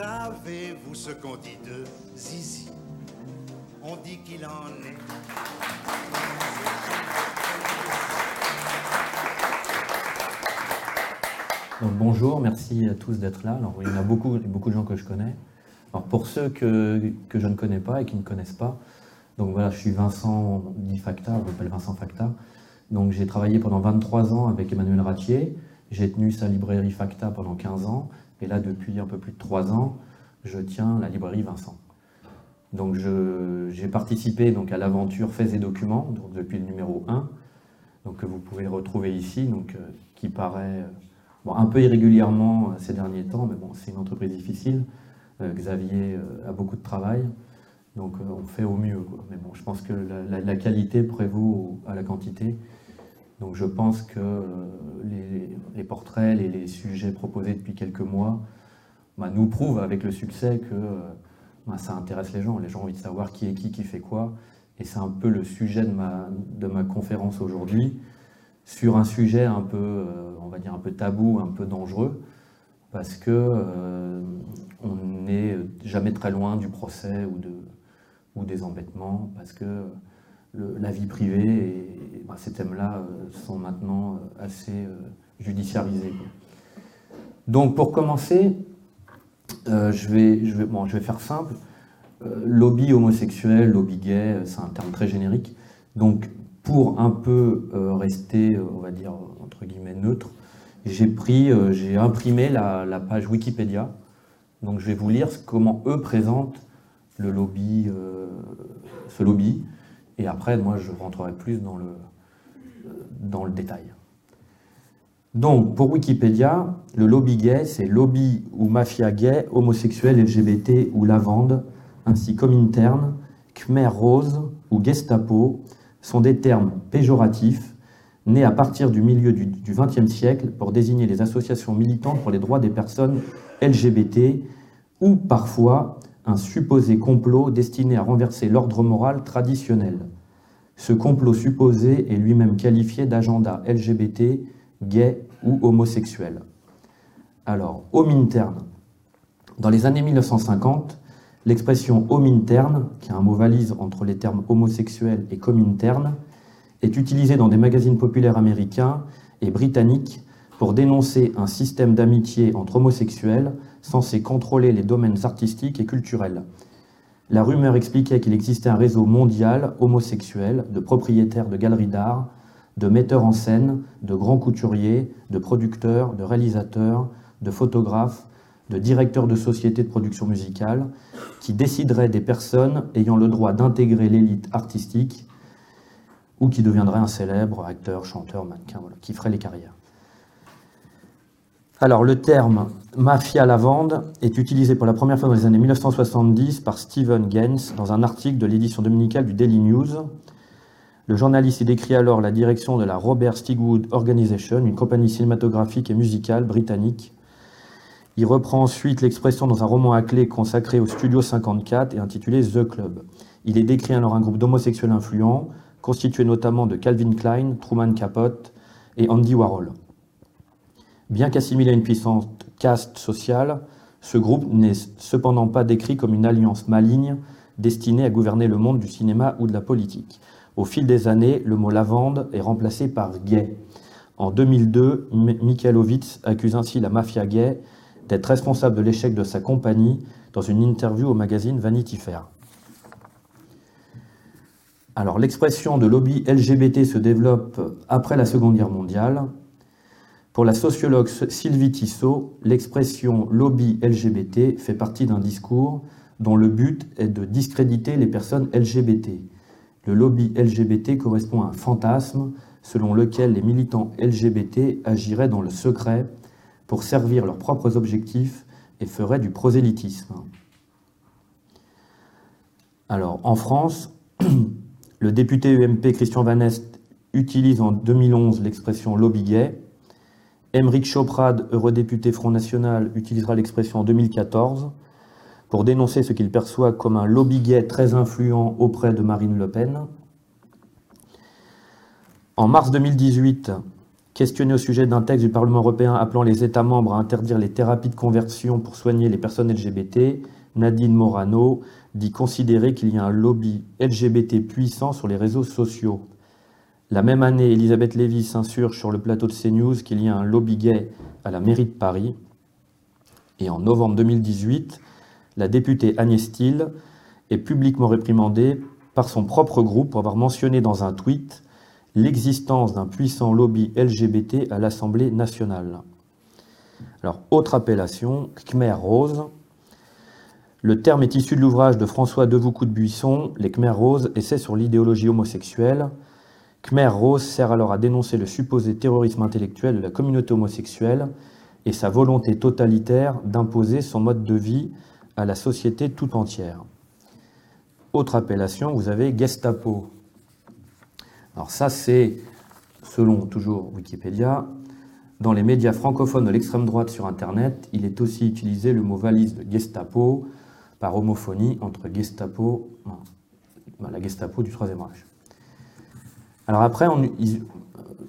Savez-vous ce qu'on dit de Zizi? On dit qu'il en est. Bonjour, merci à tous d'être là. Il y en a beaucoup, beaucoup de gens que je connais. Pour ceux que, je ne connais pas et qui ne connaissent pas, donc voilà, je suis Vincent dit Facta, on m'appelle Vincent Facta. J'ai travaillé pendant 23 ans avec Emmanuel Ratier. J'ai tenu sa librairie Facta pendant 15 ans. Et là, depuis un peu plus de 3 ans, je tiens la librairie Vincent. Donc j'ai participé donc, à l'aventure Faits et Documents, depuis le numéro 1, donc, que vous pouvez retrouver ici, donc, euh, qui paraît bon, un peu irrégulièrement euh, ces derniers temps, mais bon, c'est une entreprise difficile. Euh, Xavier a beaucoup de travail, donc on fait au mieux. Mais bon, je pense que la, qualité prévaut à la quantité. Donc je pense que les, les, portraits, les, les, sujets proposés depuis quelques mois bah, nous prouvent avec le succès que bah, ça intéresse les gens. Les gens ont envie de savoir qui est qui, qui fait quoi. Et c'est un peu le sujet de ma, de ma conférence aujourd'hui, sur un sujet un peu, euh, on va dire, un peu tabou, un peu dangereux, parce que euh, on n'est jamais très loin du procès ou, de, ou des embêtements, parce que la vie privée et, bah, ces thèmes-là euh, sont maintenant assez judiciarisés. Donc pour commencer, euh, je, vais, je, vais, bon, je vais faire simple. Euh, lobby homosexuel, lobby gay, euh, c'est un terme très générique. Donc, pour un peu rester, on va dire, entre guillemets, neutre, j'ai pris, j'ai imprimé la, la, page Wikipédia. Donc, je vais vous lire comment eux présentent le lobby, ce lobby. Et après, moi, je rentrerai plus dans le, dans le détail. Donc, pour Wikipédia, le lobby gay, c'est lobby ou mafia gay, homosexuel, LGBT ou lavande, ainsi comme interne, Khmer Rose ou Gestapo sont des termes péjoratifs nés à partir du milieu du XXe siècle pour désigner les associations militantes pour les droits des personnes LGBT ou parfois supposé complot destiné à renverser l'ordre moral traditionnel. Ce complot supposé est lui-même qualifié d'agenda LGBT gay ou homosexuel. Alors, homme interne. Dans les années 1950, l'expression homme interne, qui est un mot valise entre les termes homosexuel et interne, est utilisée dans des magazines populaires américains et britanniques pour dénoncer un système d'amitié entre homosexuels censé contrôler les domaines artistiques et culturels. La rumeur expliquait qu'il existait un réseau mondial homosexuel de propriétaires de galeries d'art de metteurs en scène, de grands couturiers, de producteurs, de réalisateurs, de photographes, de directeurs de sociétés de production musicale, qui décideraient des personnes ayant le droit d'intégrer l'élite artistique ou qui deviendraient un célèbre acteur, chanteur, mannequin, qui ferait les carrières. Alors, le terme mafia lavande est utilisé pour la première fois dans les années 1970 par Stephen Gaines dans un article de l'édition dominicale du Daily News, le journaliste y décrit alors la direction de la Robert Stigwood Organization, une compagnie cinématographique et musicale britannique. Il reprend ensuite l'expression dans un roman à clé consacré au Studio 54 et intitulé The Club. Il est décrit alors un groupe d'homosexuels influents, constitué notamment de Calvin Klein, Truman Capote et Andy Warhol. Bien qu'assimilé à une puissante caste sociale, ce groupe n'est cependant pas décrit comme une alliance maligne destinée à gouverner le monde du cinéma ou de la politique. Au fil des années, le mot lavande est remplacé par gay. En 2002, Mikhailovitz accuse ainsi la mafia gay d'être responsable de l'échec de sa compagnie dans une interview au magazine Vanity Fair. Alors l'expression de lobby LGBT se développe après la Seconde Guerre mondiale. Pour la sociologue Sylvie Tissot, l'expression lobby LGBT fait partie d'un discours dont le but est de discréditer les personnes LGBT. Le lobby LGBT correspond à un fantasme selon lequel les militants LGBT agiraient dans le secret pour servir leurs propres objectifs et feraient du prosélytisme. Alors, en France, le député UMP Christian Van Est utilise en 2011 l'expression lobby gay. Émeric Choprade, eurodéputé Front National, utilisera l'expression en 2014 pour dénoncer ce qu'il perçoit comme un lobby gay très influent auprès de Marine Le Pen. En mars 2018, Questionné au sujet d'un texte du Parlement européen appelant les États membres à interdire les thérapies de conversion pour soigner les personnes LGBT, Nadine Morano dit considérer qu'il y a un lobby LGBT puissant sur les réseaux sociaux. La même année, Elisabeth Lévy s'insurge sur le plateau de CNews qu'il y a un lobby gay à la mairie de Paris. Et en novembre 2018, la députée Agnès Steele est publiquement réprimandée par son propre groupe pour avoir mentionné dans un tweet l'existence d'un puissant lobby LGBT à l'Assemblée nationale. Alors, autre appellation, Khmer Rose. Le terme est issu de l'ouvrage de François Devoucou de Buisson, Les Khmer Roses, essai sur l'idéologie homosexuelle. Khmer Rose sert alors à dénoncer le supposé terrorisme intellectuel de la communauté homosexuelle et sa volonté totalitaire d'imposer son mode de vie à la société tout entière. Autre appellation, vous avez Gestapo. Alors ça, c'est, selon toujours Wikipédia, dans les médias francophones de l'extrême droite sur Internet, il est aussi utilisé le mot valise de Gestapo par homophonie entre Gestapo, la Gestapo du Troisième Reich. Alors après,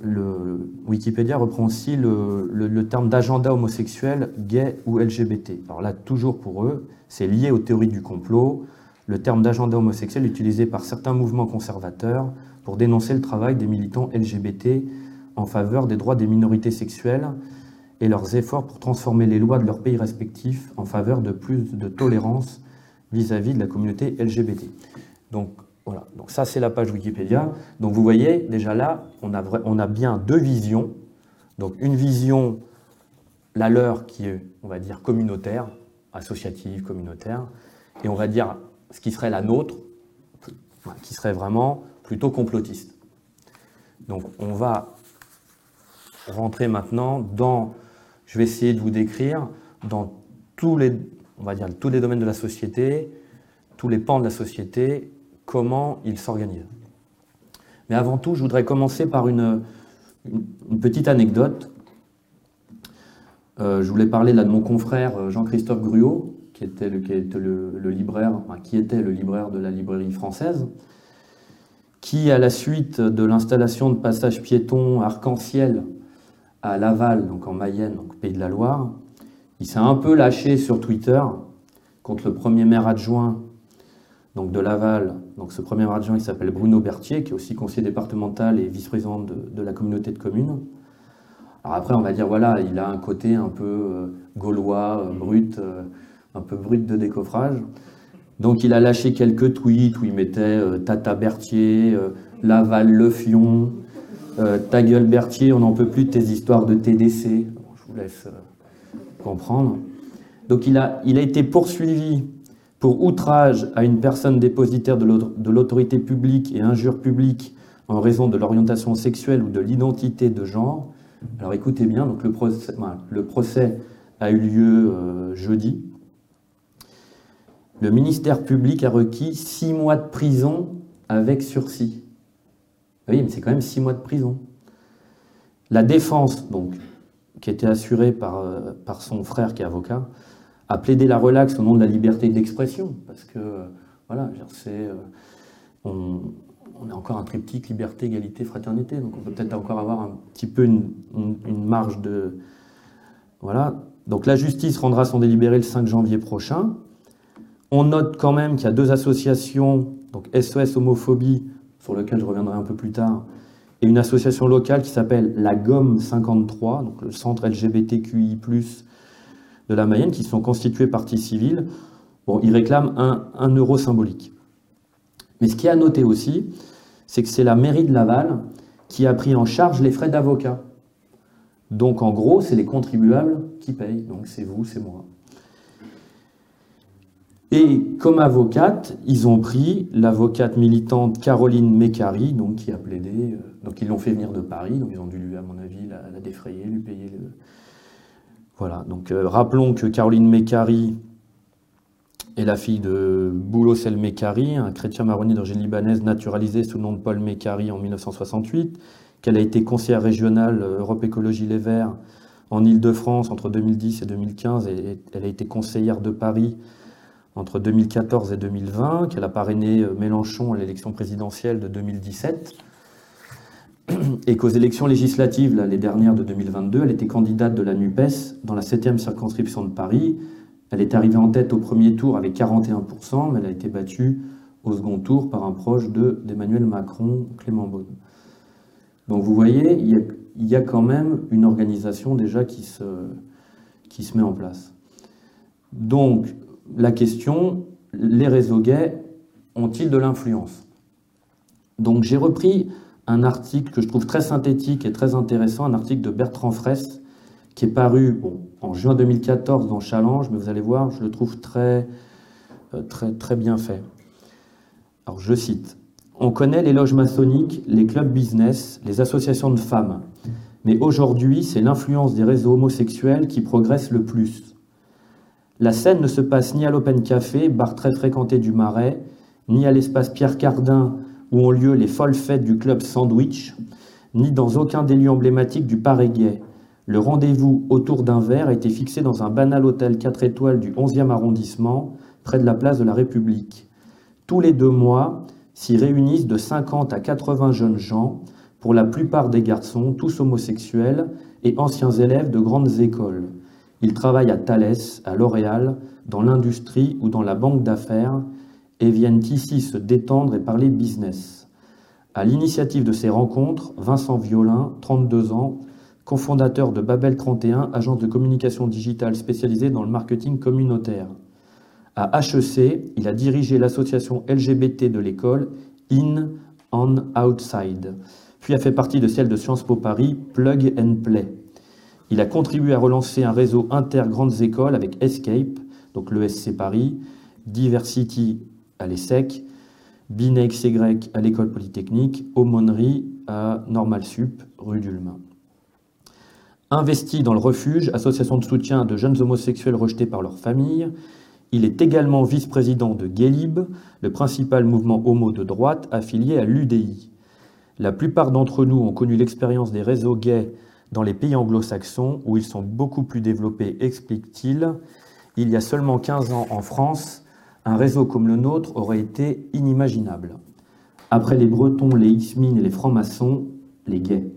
le Wikipédia reprend aussi le, terme d'agenda homosexuel, gay ou LGBT. Alors là, toujours pour eux, c'est lié aux théories du complot. Le terme d'agenda homosexuel utilisé par certains mouvements conservateurs pour dénoncer le travail des militants LGBT en faveur des droits des minorités sexuelles et leurs efforts pour transformer les lois de leurs pays respectifs en faveur de plus de tolérance vis-à-vis -vis de la communauté LGBT. Donc voilà, donc ça c'est la page Wikipédia. Donc vous voyez, déjà là, on a, on a bien deux visions. Donc une vision, la leur, qui est, on va dire, communautaire, associative, communautaire, et on va dire ce qui serait la nôtre, qui serait vraiment plutôt complotiste. Donc on va rentrer maintenant dans, je vais essayer de vous décrire, dans tous les, on va dire, tous les domaines de la société, tous les pans de la société, comment ils s'organisent. Mais avant tout, je voudrais commencer par une, petite anecdote. Euh, je voulais parler là de mon confrère euh, Jean-Christophe Gruot, qui était, le, libraire, qui était le libraire de la librairie française, qui, à la suite de l'installation de passages piétons arc-en-ciel à Laval, donc en Mayenne, donc pays de la Loire, il s'est un peu lâché sur Twitter contre le premier maire adjoint donc de Laval. Donc ce premier adjoint, il s'appelle Bruno Berthier, qui est aussi conseiller départemental et vice-président de, la communauté de communes. Alors après, on va dire, voilà, il a un côté un peu euh, gaulois, euh, brut, euh, un peu brut de décoffrage. Donc il a lâché quelques tweets où il mettait Tata Berthier, Laval Le Fion, Ta gueule Berthier, on n'en peut plus de tes histoires de TDC. je vous laisse comprendre. Donc il a, il a été poursuivi pour outrage à une personne dépositaire de l'autorité publique et injure publique en raison de l'orientation sexuelle ou de l'identité de genre. Alors écoutez bien, donc le, procès, a eu lieu euh, jeudi. Le ministère public a requis six mois de prison avec sursis. Oui, mais c'est quand même six mois de prison. La défense, donc, qui était assurée par, euh, par son frère qui est avocat, à plaider la relaxe au nom de la liberté d'expression, parce que, voilà, euh, on, est encore un triptyque liberté, égalité, fraternité, donc on peut peut-être encore avoir un petit peu une, marge de... Voilà. Donc la justice rendra son délibéré le 5 janvier prochain. On note quand même qu'il y a deux associations, donc SOS Homophobie, sur lequel je reviendrai un peu plus tard, et une association locale qui s'appelle la GOM 53, donc le Centre LGBTQI+, de la Mayenne qui sont constitués partie civile. Bon, ils réclament un, euro symbolique. Mais ce qui est à noter aussi, c'est que c'est la mairie de Laval qui a pris en charge les frais d'avocat. Donc en gros, c'est les contribuables qui payent. Donc c'est vous, c'est moi. Et comme avocate, ils ont pris l'avocate militante Caroline Mécari, donc qui a plaidé. Euh, donc ils l'ont fait venir de Paris, donc ils ont dû, à mon avis, la, la défrayer, lui payer le, voilà, donc euh, rappelons que Caroline Mécari est la fille de Boulos El Mécari, un chrétien marronnier d'origine libanaise naturalisé sous le nom de Paul Mécari en 1968, qu'elle a été conseillère régionale euh, Europe Écologie Les Verts en Ile-de-France entre 2010 et 2015, et elle a été conseillère de Paris entre 2014 et 2020, qu'elle a parrainé euh, Mélenchon à l'élection présidentielle de 2017. et qu'aux élections législatives, là, les dernières de 2022, elle était candidate de la NUPES dans la 7e circonscription de Paris. Elle est arrivée en tête au premier tour avec 41%, mais elle a été battue au second tour par un proche d'Emmanuel Macron, Clément Beaune. Donc vous voyez, il y, a, quand même une organisation déjà qui se, qui se met en place. Donc la question, les réseaux gays ont-ils de l'influence? Donc j'ai repris un article que je trouve très synthétique et très intéressant, un article de Bertrand Fraisse, qui est paru en juin 2014 dans Challenge, mais vous allez voir, je le trouve très, euh, très, très bien fait. Alors je cite, On connaît les loges maçonniques, les clubs business, les associations de femmes, mais aujourd'hui c'est l'influence des réseaux homosexuels qui progresse le plus. La scène ne se passe ni à l'Open Café, bar très fréquenté du Marais, ni à l'espace Pierre Cardin où ont lieu les folles fêtes du club Sandwich, ni dans aucun des lieux emblématiques du Paris-Gay. Le rendez-vous autour d'un verre a été fixé dans un banal hôtel 4 étoiles du 11e arrondissement, près de la place de la République. Tous les deux mois, s'y réunissent de 50 à 80 jeunes gens, pour la plupart des garçons, tous homosexuels et anciens élèves de grandes écoles. Ils travaillent à Thales, à L'Oréal, dans l'industrie ou dans la banque d'affaires et viennent ici se détendre et parler business. À l'initiative de ces rencontres, Vincent Violin, 32 ans, cofondateur de Babel 31, agence de communication digitale spécialisée dans le marketing communautaire. À HEC, il a dirigé l'association LGBT de l'école In on Outside, puis a fait partie de celle de Sciences Po Paris, Plug and Play. Il a contribué à relancer un réseau inter-grandes écoles avec Escape, donc l'ESC Paris, Diversity à l'ESSEC, BINEXY à l'École Polytechnique, Aumônerie à Normal Sup, rue d'Ulmain. Investi dans le refuge, association de soutien de jeunes homosexuels rejetés par leur famille, il est également vice-président de Guélib, le principal mouvement homo de droite affilié à l'UDI. La plupart d'entre nous ont connu l'expérience des réseaux gays dans les pays anglo-saxons où ils sont beaucoup plus développés, explique-t-il. Il y a seulement 15 ans en France, un réseau comme le nôtre aurait été inimaginable. Après les Bretons, les X-Min et les francs-maçons, les gays.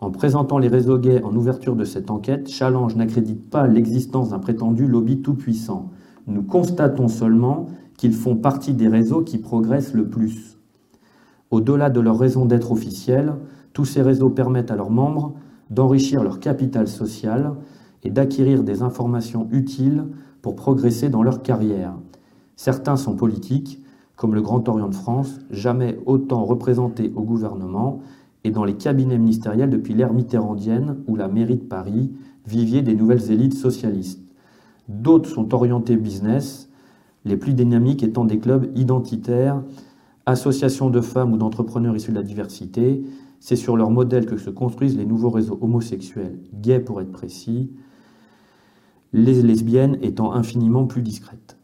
En présentant les réseaux gays en ouverture de cette enquête, Challenge n'accrédite pas l'existence d'un prétendu lobby tout-puissant. Nous constatons seulement qu'ils font partie des réseaux qui progressent le plus. Au-delà de leur raison d'être officielle, tous ces réseaux permettent à leurs membres d'enrichir leur capital social et d'acquérir des informations utiles pour progresser dans leur carrière. Certains sont politiques, comme le Grand Orient de France, jamais autant représenté au gouvernement et dans les cabinets ministériels depuis l'ère mitterrandienne ou la mairie de Paris, vivier des nouvelles élites socialistes. D'autres sont orientés business, les plus dynamiques étant des clubs identitaires, associations de femmes ou d'entrepreneurs issus de la diversité. C'est sur leur modèle que se construisent les nouveaux réseaux homosexuels, gays pour être précis, les lesbiennes étant infiniment plus discrètes.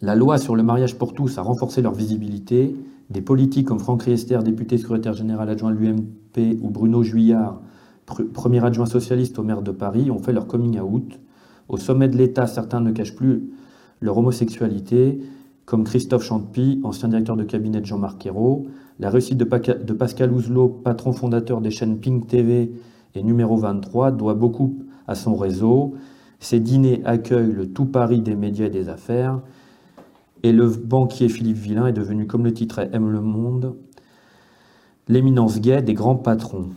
La loi sur le mariage pour tous a renforcé leur visibilité. Des politiques comme Franck Riester, député secrétaire général adjoint de l'UMP, ou Bruno Juillard, premier adjoint socialiste au maire de Paris, ont fait leur coming out. Au sommet de l'État, certains ne cachent plus leur homosexualité, comme Christophe Champy, ancien directeur de cabinet de Jean-Marc Ayrault. La réussite de Pascal Ouzelot, patron fondateur des chaînes Pink TV et numéro 23, doit beaucoup à son réseau. Ses dîners accueillent le tout Paris des médias et des affaires. Et le banquier Philippe Villain est devenu, comme le titre Aime le monde, l'éminence gay des grands patrons.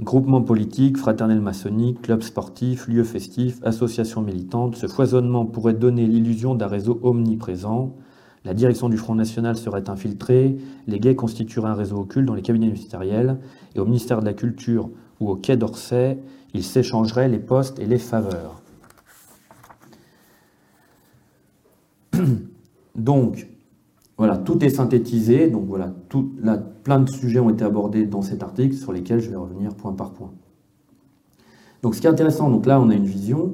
Groupements politiques, fraternels maçonniques, clubs sportifs, lieux festifs, associations militantes, ce foisonnement pourrait donner l'illusion d'un réseau omniprésent. La direction du Front National serait infiltrée, les gays constitueraient un réseau occulte dans les cabinets ministériels, et au ministère de la Culture ou au Quai d'Orsay, ils s'échangeraient les postes et les faveurs. Donc, voilà, tout est synthétisé. Donc voilà, tout, plein de sujets ont été abordés dans cet article sur lesquels je vais revenir point par point. Donc ce qui est intéressant, donc là on a une vision,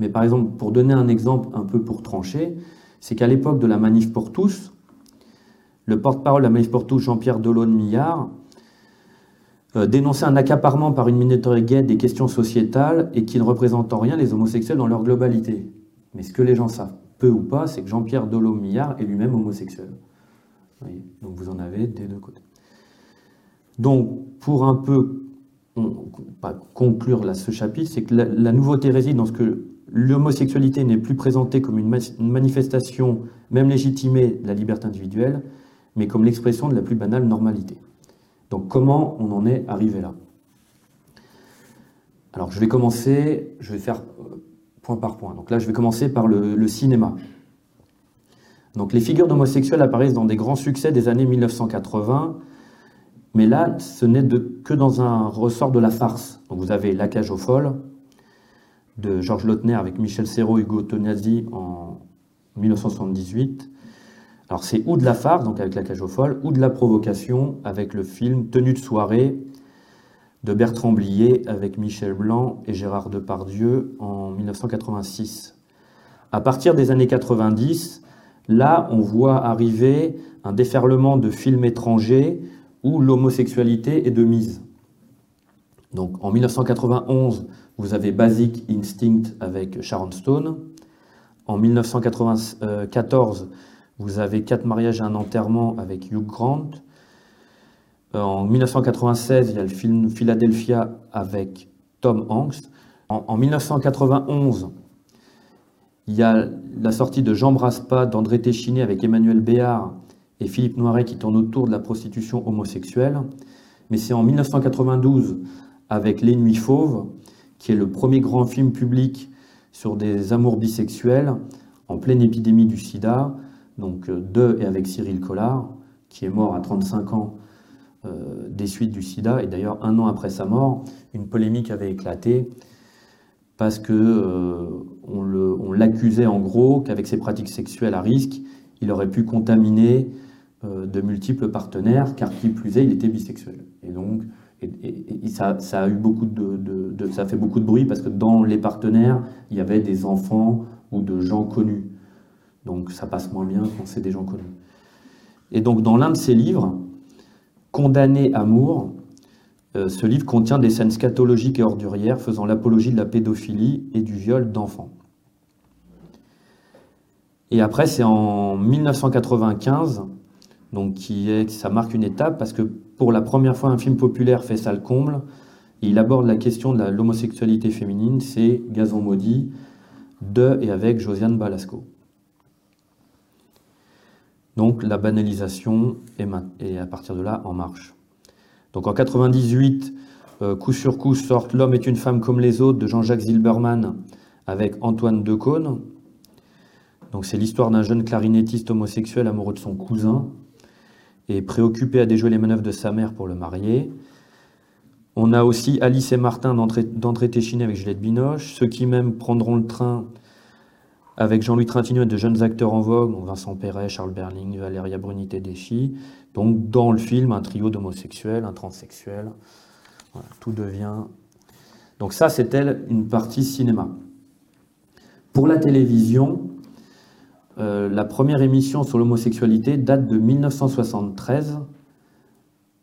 mais par exemple, pour donner un exemple un peu pour trancher, c'est qu'à l'époque de la manif pour tous, le porte-parole de la manif pour tous, Jean-Pierre Delaune-Millard, euh, dénonçait un accaparement par une minorité gay des questions sociétales et qui ne représente en rien les homosexuels dans leur globalité. Mais ce que les gens savent peu ou pas, c'est que Jean-Pierre Delot-Millard est lui-même homosexuel. Donc vous en avez des deux côtés. Donc, pour un peu conclure là, ce chapitre, c'est que la, nouveauté réside dans ce que l'homosexualité n'est plus présentée comme une, manifestation, même légitimée, de la liberté individuelle, mais comme l'expression de la plus banale normalité. Donc comment on en est arrivé là? Alors je vais commencer, je vais faire euh, par point. Donc là je vais commencer par le, cinéma. Donc les figures d'homosexuels apparaissent dans des grands succès des années 1980, mais là ce n'est que dans un ressort de la farce. Donc vous avez La cage aux folles de Georges Lautner avec Michel Serrault et Hugo Tognazzi en 1978, alors c'est ou de la farce, donc avec la cage aux folles, ou de la provocation avec le film Tenue de soirée de Bertrand Blier avec Michel Blanc et Gérard Depardieu en 1986. À partir des années 90, là on voit arriver un déferlement de films étrangers où l'homosexualité est de mise. Donc en 1991, vous avez Basic Instinct avec Sharon Stone. En 1994, vous avez Quatre mariages et un enterrement avec Hugh Grant. Euh, en 1996, il y a le film Philadelphia avec Tom Hanks. En, 1991, il y a la sortie de Jean Braspa d'André Téchiné avec Emmanuel Béard et Philippe Noiret qui tourne autour de la prostitution homosexuelle. Mais c'est en 1992 avec Les Nuits Fauves, qui est le premier grand film public sur des amours bisexuels en pleine épidémie du sida, donc euh, de et avec Cyril Collard, qui est mort à 35 ans euh, des suites du sida, et d'ailleurs un an après sa mort, une polémique avait éclaté parce que euh, on l'accusait en gros qu'avec ses pratiques sexuelles à risque, il aurait pu contaminer de multiples partenaires, car qui plus est, il était bisexuel. Et donc, et, ça, a eu beaucoup de, ça fait beaucoup de bruit parce que dans les partenaires, il y avait des enfants ou de gens connus. Donc ça passe moins bien quand c'est des gens connus. Et donc dans l'un de ses livres, Condamné amour, euh, ce livre contient des scènes scatologiques et ordurières faisant l'apologie de la pédophilie et du viol d'enfants. Et après, c'est en 1995, donc qui est, ça marque une étape parce que pour la première fois, un film populaire fait ça le comble. il aborde la question de l'homosexualité féminine, c'est Gazon maudit de et avec Josiane Balasco. Donc la banalisation est, à partir de là en marche. Donc en 98, euh, coup sur coup sort L'homme est une femme comme les autres de Jean-Jacques Zilberman avec Antoine Decaune. Donc c'est l'histoire d'un jeune clarinettiste homosexuel amoureux de son cousin et préoccupé à déjouer les manœuvres de sa mère pour le marier. On a aussi Alice et Martin d'André Téchiné avec Juliette Binoche, ceux qui même prendront le train avec Jean-Louis Trintignant et de jeunes acteurs en vogue, Vincent Perret, Charles Berling, Valéria Brunité Déchy. Donc dans le film, un trio d'homosexuels, un transsexuel. tout devient. Donc ça, c'était une partie cinéma. Pour la télévision, euh, la première émission sur l'homosexualité date de 1973,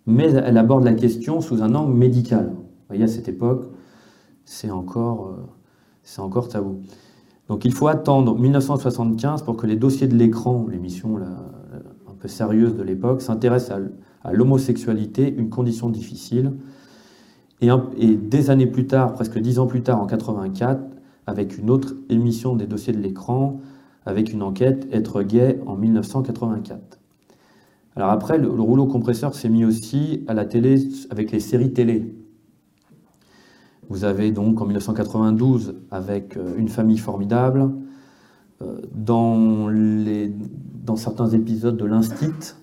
mais elle aborde la question sous un angle médical. Vous voyez, à cette époque, c'est encore, euh, c'est encore tabou. Donc il faut attendre 1975 pour que les dossiers de l'écran, l'émission un peu sérieuse de l'époque, s'intéressent à, l'homosexualité, une condition difficile. Et, des années plus tard, presque dix ans plus tard, en 84, avec une autre émission des dossiers de l'écran, avec une enquête Être gay en 1984. Alors après, le rouleau compresseur s'est mis aussi à la télé avec les séries télé. Vous avez donc en 1992 avec euh, Une famille formidable, euh, dans, certains épisodes de l'Instit,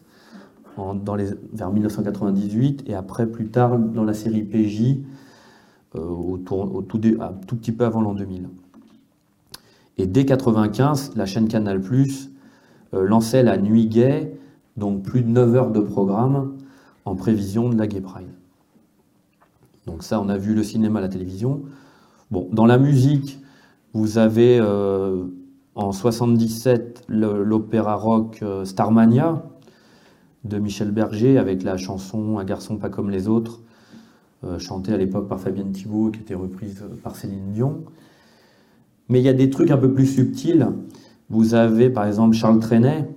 vers 1998, et après plus tard dans la série PJ, euh, tout, petit peu avant l'an 2000. Et dès 1995, la chaîne Canal Plus lançait la Nuit Gay, donc plus de 9 heures de programme en prévision de la Gay Pride. Donc ça, on a vu le cinéma, la télévision. Dans la musique, vous avez euh, en 77 l'opéra rock euh, Starmania de Michel Berger avec la chanson Un garçon pas comme les autres, euh, chantée à l'époque par Fabienne Thibault qui était reprise par Céline Dion. Mais il y a des trucs un peu plus subtils. Vous avez par exemple Charles Trenet,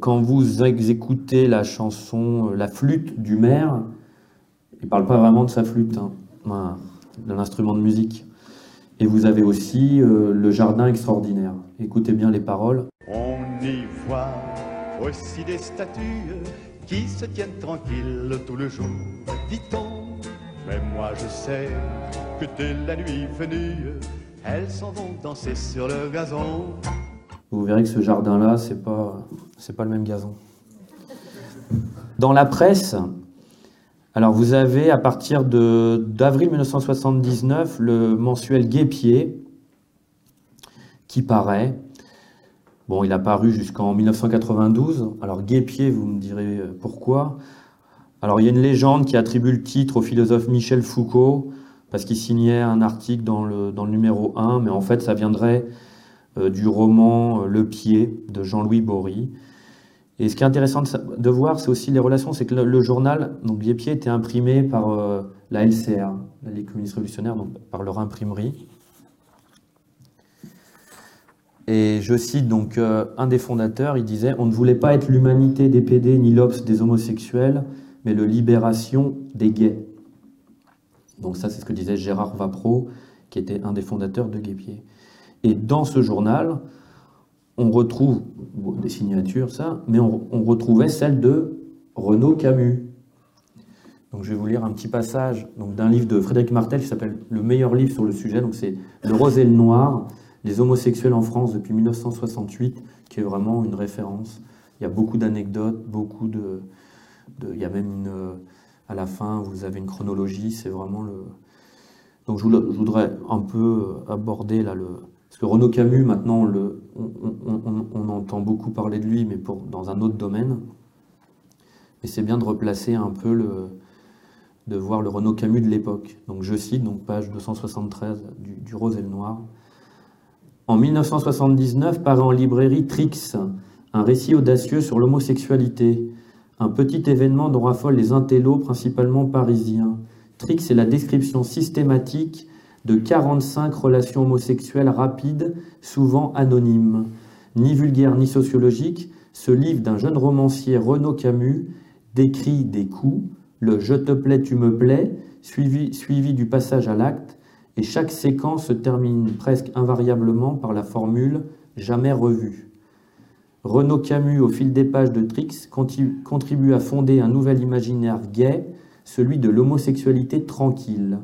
quand vous écoutez la chanson La flûte du maire, il ne parle pas vraiment de sa flûte, hein, de l'instrument de musique. Et vous avez aussi Le jardin extraordinaire. Écoutez bien les paroles. On y voit aussi des statues qui se tiennent tranquilles tout le jour, dit-on. Mais moi je sais que dès la nuit venue, elles s'en vont danser sur le gazon. Vous verrez que ce jardin-là, c'est pas, c'est pas le même gazon. Dans la presse, alors vous avez à partir d'avril 1979 le mensuel Guépier qui paraît Bon, il a paru jusqu'en 1992. Alors, Guépier, vous me direz euh, pourquoi. Alors, il y a une légende qui attribue le titre au philosophe Michel Foucault, parce qu'il signait un article dans le, dans le numéro 1, mais en fait, ça viendrait euh, du roman euh, Le Pied de Jean-Louis Bory. Et ce qui est intéressant de, voir, c'est aussi les relations, c'est que le, journal, donc était imprimé par la LCR, la Ligue communiste révolutionnaire, donc par leur imprimerie. Et je cite donc euh, un des fondateurs, il disait On ne voulait pas être l'humanité des PD ni l'Obs des homosexuels, mais le libération des gays. Donc, ça, c'est ce que disait Gérard Vapro, qui était un des fondateurs de Guépier. Et dans ce journal, on retrouve des signatures, ça, mais on, retrouvait celle de Renaud Camus. Donc je vais vous lire un petit passage d'un livre de Frédéric Martel qui s'appelle Le meilleur livre sur le sujet. Donc c'est Le rose et le noir les homosexuels en France depuis 1968, qui est vraiment une référence. Il y a beaucoup d'anecdotes, beaucoup de, Il y a même une. À la fin, vous avez une chronologie, c'est vraiment le. Donc je, voudrais un peu aborder là le. Parce que Renaud Camus, maintenant, on, entend beaucoup parler de lui, mais dans un autre domaine. Mais c'est bien de replacer un peu de voir le Renaud Camus de l'époque. Donc je cite, donc page 273 du, du Rose et le Noir. En 1979 paraît en librairie Trix, un récit audacieux sur l'homosexualité, un petit événement dont raffolent les intellos principalement parisiens. Trix est la description systématique de 45 relations homosexuelles rapides, souvent anonymes. Ni vulgaire ni sociologique, ce livre d'un jeune romancier Renaud Camus décrit des coups, le je te plais, tu me plais, suivi, suivi du passage à l'acte, et chaque séquence se termine presque invariablement par la formule jamais revue. Renaud Camus, au fil des pages de Trix, contribue à fonder un nouvel imaginaire gay, celui de l'homosexualité tranquille.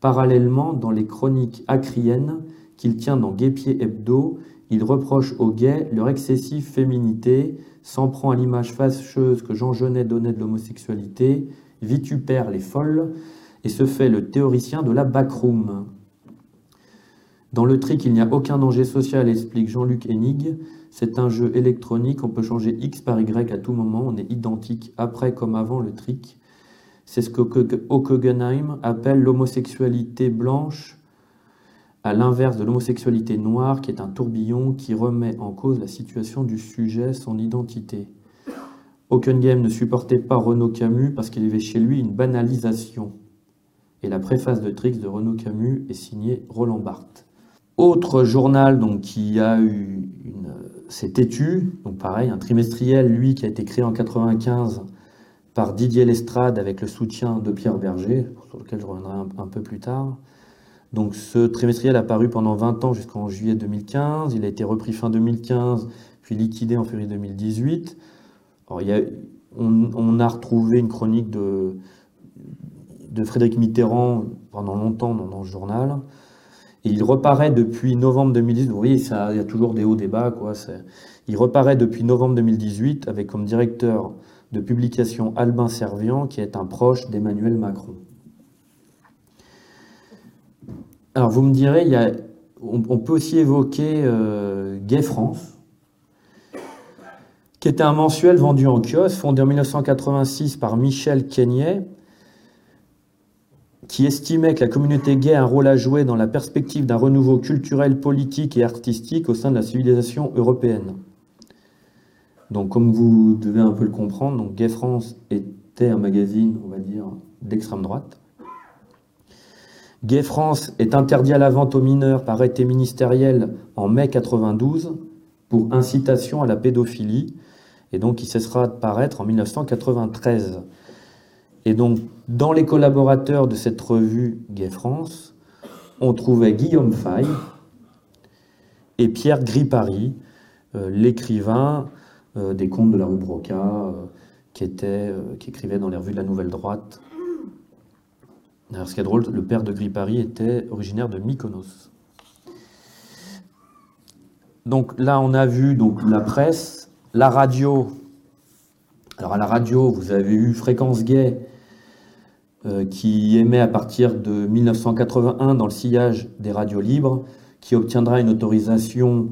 Parallèlement, dans les chroniques acriennes qu'il tient dans Guépier Hebdo, il reproche aux gays leur excessive féminité, s'en prend à l'image fâcheuse que Jean Genet donnait de l'homosexualité, vitupère les folles, et se fait le théoricien de la backroom. Dans le trick, il n'y a aucun danger social, explique Jean-Luc Hennig. C'est un jeu électronique, on peut changer X par Y à tout moment, on est identique après comme avant le trick. C'est ce que Hockenheim appelle l'homosexualité blanche, à l'inverse de l'homosexualité noire, qui est un tourbillon qui remet en cause la situation du sujet, son identité. Hockenheim ne supportait pas Renaud Camus parce qu'il y avait chez lui une banalisation et la préface de Trix de Renaud Camus est signée Roland Barthes. Autre journal donc, qui a eu une. C'est Têtu, donc pareil, un trimestriel, lui, qui a été créé en 95 par Didier Lestrade avec le soutien de Pierre Berger, sur lequel je reviendrai un, peu plus tard. Donc ce trimestriel a paru pendant 20 ans jusqu'en juillet 2015. Il a été repris fin 2015, puis liquidé en février 2018. Alors, on, a retrouvé une chronique de, de Frédéric Mitterrand pendant longtemps dans, ce journal. Et il reparaît depuis novembre 2018. Vous voyez, il y a toujours des hauts, des bas. Quoi. Il reparaît depuis novembre 2018 avec comme directeur de publication Albin Servian, qui est un proche d'Emmanuel Macron. Alors vous me direz, on, peut aussi évoquer euh, Gay France, qui était un mensuel vendu en kiosque, fondé en 1986 par Michel Kenyet, qui estimait que la communauté gay a un rôle à jouer dans la perspective d'un renouveau culturel, politique et artistique au sein de la civilisation européenne. Donc, comme vous devez un peu le comprendre, donc Gay France était un magazine, on va dire, d'extrême droite. Gay France est interdit à la vente aux mineurs par arrêté ministériel en mai 92 pour incitation à la pédophilie. et donc il cessera de paraître en 1993. Et donc, dans les collaborateurs de cette revue Gay France, on trouvait Guillaume Fay et Pierre Gripari, euh, l'écrivain des contes de la rue Broca, euh, qui, était, qui écrivait dans les revues de la Nouvelle Droite. Ce qui est drôle, le père de Gripari était originaire de Mykonos. Donc là, on a vu donc, la presse, la radio. Alors à la radio, vous avez eu Fréquence Gay, qui émet à partir de 1981 dans le sillage des radios libres, qui obtiendra une autorisation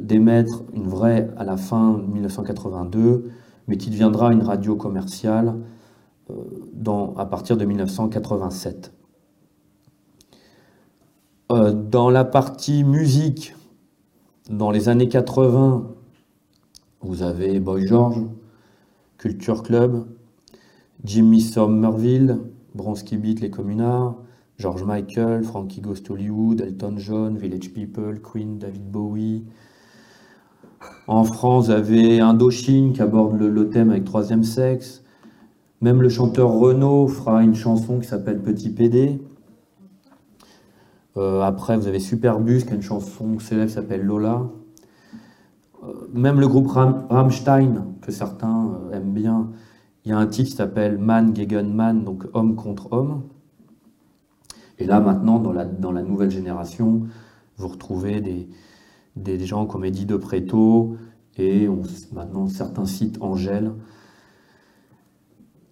d'émettre une vraie à la fin 1982, mais qui deviendra une radio commerciale euh, à partir de 1987. Euh, dans la partie musique, dans les années 80, vous avez Boy George, Culture Club, Jimmy Somerville, Bronski Beat, Les Communards, George Michael, Frankie Ghost Hollywood, Elton John, Village People, Queen, David Bowie, en France, vous avez Indochine qui aborde le, thème avec Troisième Sexe. Même le chanteur Renaud fera une chanson qui s'appelle Petit PD. Euh, après, vous avez Superbus qui a une chanson célèbre qui s'appelle Lola. Euh, même le groupe Rammstein, que certains euh, aiment bien, il y a un titre qui s'appelle Man gegen Man, donc homme contre homme. Et là, maintenant, dans la, dans la nouvelle génération, vous retrouvez des, des gens comme Eddie de Préto et maintenant certains sites Angèle.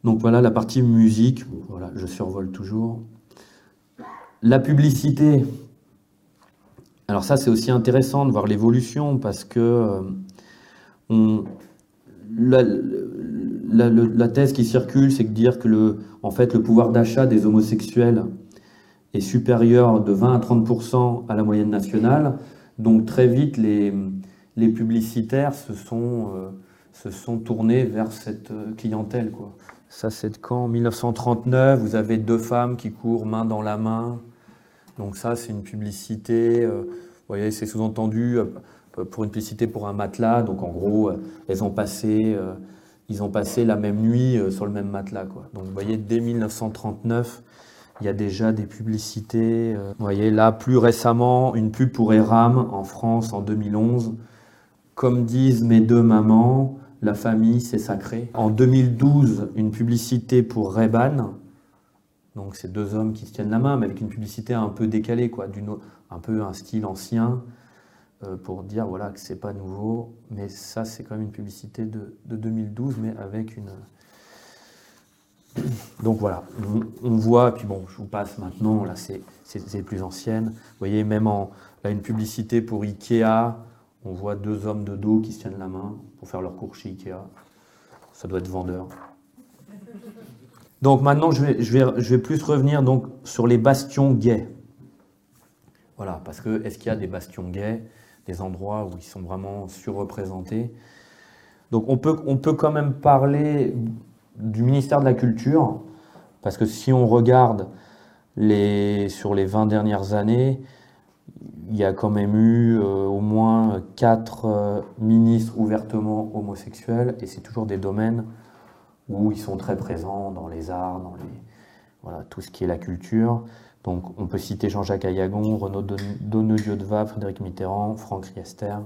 Donc voilà la partie musique, voilà, je survole toujours. La publicité, alors ça c'est aussi intéressant de voir l'évolution parce que euh, la, thèse qui circule, c'est de dire que le, en fait, le pouvoir d'achat des homosexuels est supérieur de 20 à 30% à la moyenne nationale. Donc très vite, les, publicitaires se sont, euh, se sont tournés vers cette euh, clientèle. Quoi. Ça, c'est quand? 1939, vous avez deux femmes qui courent main dans la main. Donc ça, c'est une publicité. Euh, vous voyez, c'est sous-entendu pour une publicité pour un matelas. Donc en gros, elles ont passé, ils ont passé la même nuit sur le même matelas. Quoi. Donc vous voyez, dès 1939, il y a déjà des publicités. Euh, vous voyez, là, plus récemment, une pub pour ERAM en France en 2011. Comme disent mes deux mamans, la famille, c'est sacré. En 2012, une publicité pour Reban. Donc, c'est deux hommes qui se tiennent la main, mais avec une publicité un peu décalée, quoi, un peu un style ancien, euh, pour dire voilà, que c'est pas nouveau. Mais ça, c'est quand même une publicité de 2012, mais avec une, donc voilà, on, voit, puis bon, je vous passe maintenant, là c'est plus ancienne. Vous voyez, même en, là, une publicité pour Ikea, on voit deux hommes de dos qui se tiennent la main pour faire leur cours chez Ikea. Ça doit être vendeur. Donc maintenant, je vais, je plus revenir donc, sur les bastions gays. Voilà, parce que est-ce qu'il y a des bastions gays, des endroits où ils sont vraiment surreprésentés? Donc on peut, on peut quand même parler du ministère de la Culture, parce que si on regarde les, sur les 20 dernières années, il y a quand même eu euh, au moins quatre euh, ministres ouvertement homosexuels, et c'est toujours des domaines où ils sont très présents dans les arts, dans les, voilà, tout ce qui est la culture. Donc on peut citer Jean-Jacques Ayagon, Renaud Donnedieu-de Frédéric Mitterrand, Franck Riester.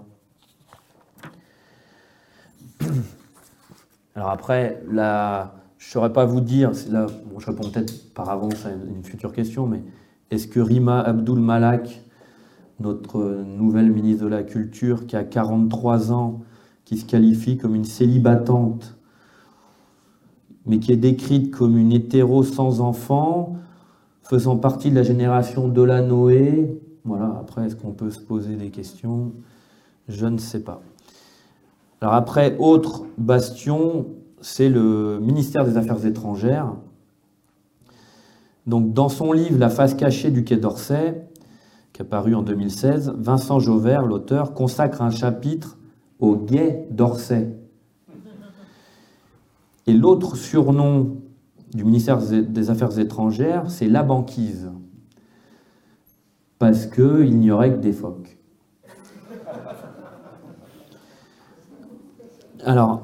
Alors après, je ne saurais pas vous dire, là, je réponds peut-être par avance à une future question, mais est-ce que Rima Abdul Malak, notre nouvelle ministre de la Culture, qui a 43 ans, qui se qualifie comme une célibatante, mais qui est décrite comme une hétéro sans enfant, faisant partie de la génération de la Noé, voilà, après, est-ce qu'on peut se poser des questions? Je ne sais pas. Alors après, autre bastion, c'est le ministère des Affaires étrangères. Donc dans son livre La face cachée du Quai d'Orsay, qui est paru en 2016, Vincent Jauvert, l'auteur, consacre un chapitre au Guet d'Orsay. Et l'autre surnom du ministère des Affaires étrangères, c'est la banquise. Parce qu'il n'y aurait que des phoques. Alors,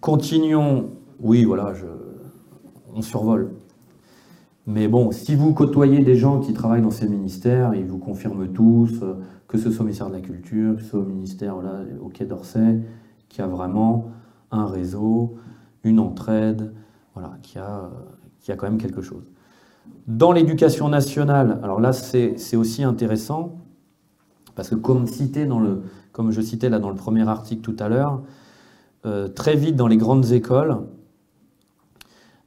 continuons. Oui, voilà, on survole. Mais bon, si vous côtoyez des gens qui travaillent dans ces ministères, ils vous confirment tous, euh, que ce soit au ministère de la Culture, que ce soit au ministère au Quai d'Orsay, qu'il y a vraiment un réseau, une entraide, voilà, qui a, qui a quand même quelque chose. Dans l'éducation nationale, alors là c'est aussi intéressant, parce que comme, cité dans le, comme je citais là dans le premier article tout à l'heure, très vite dans les grandes écoles,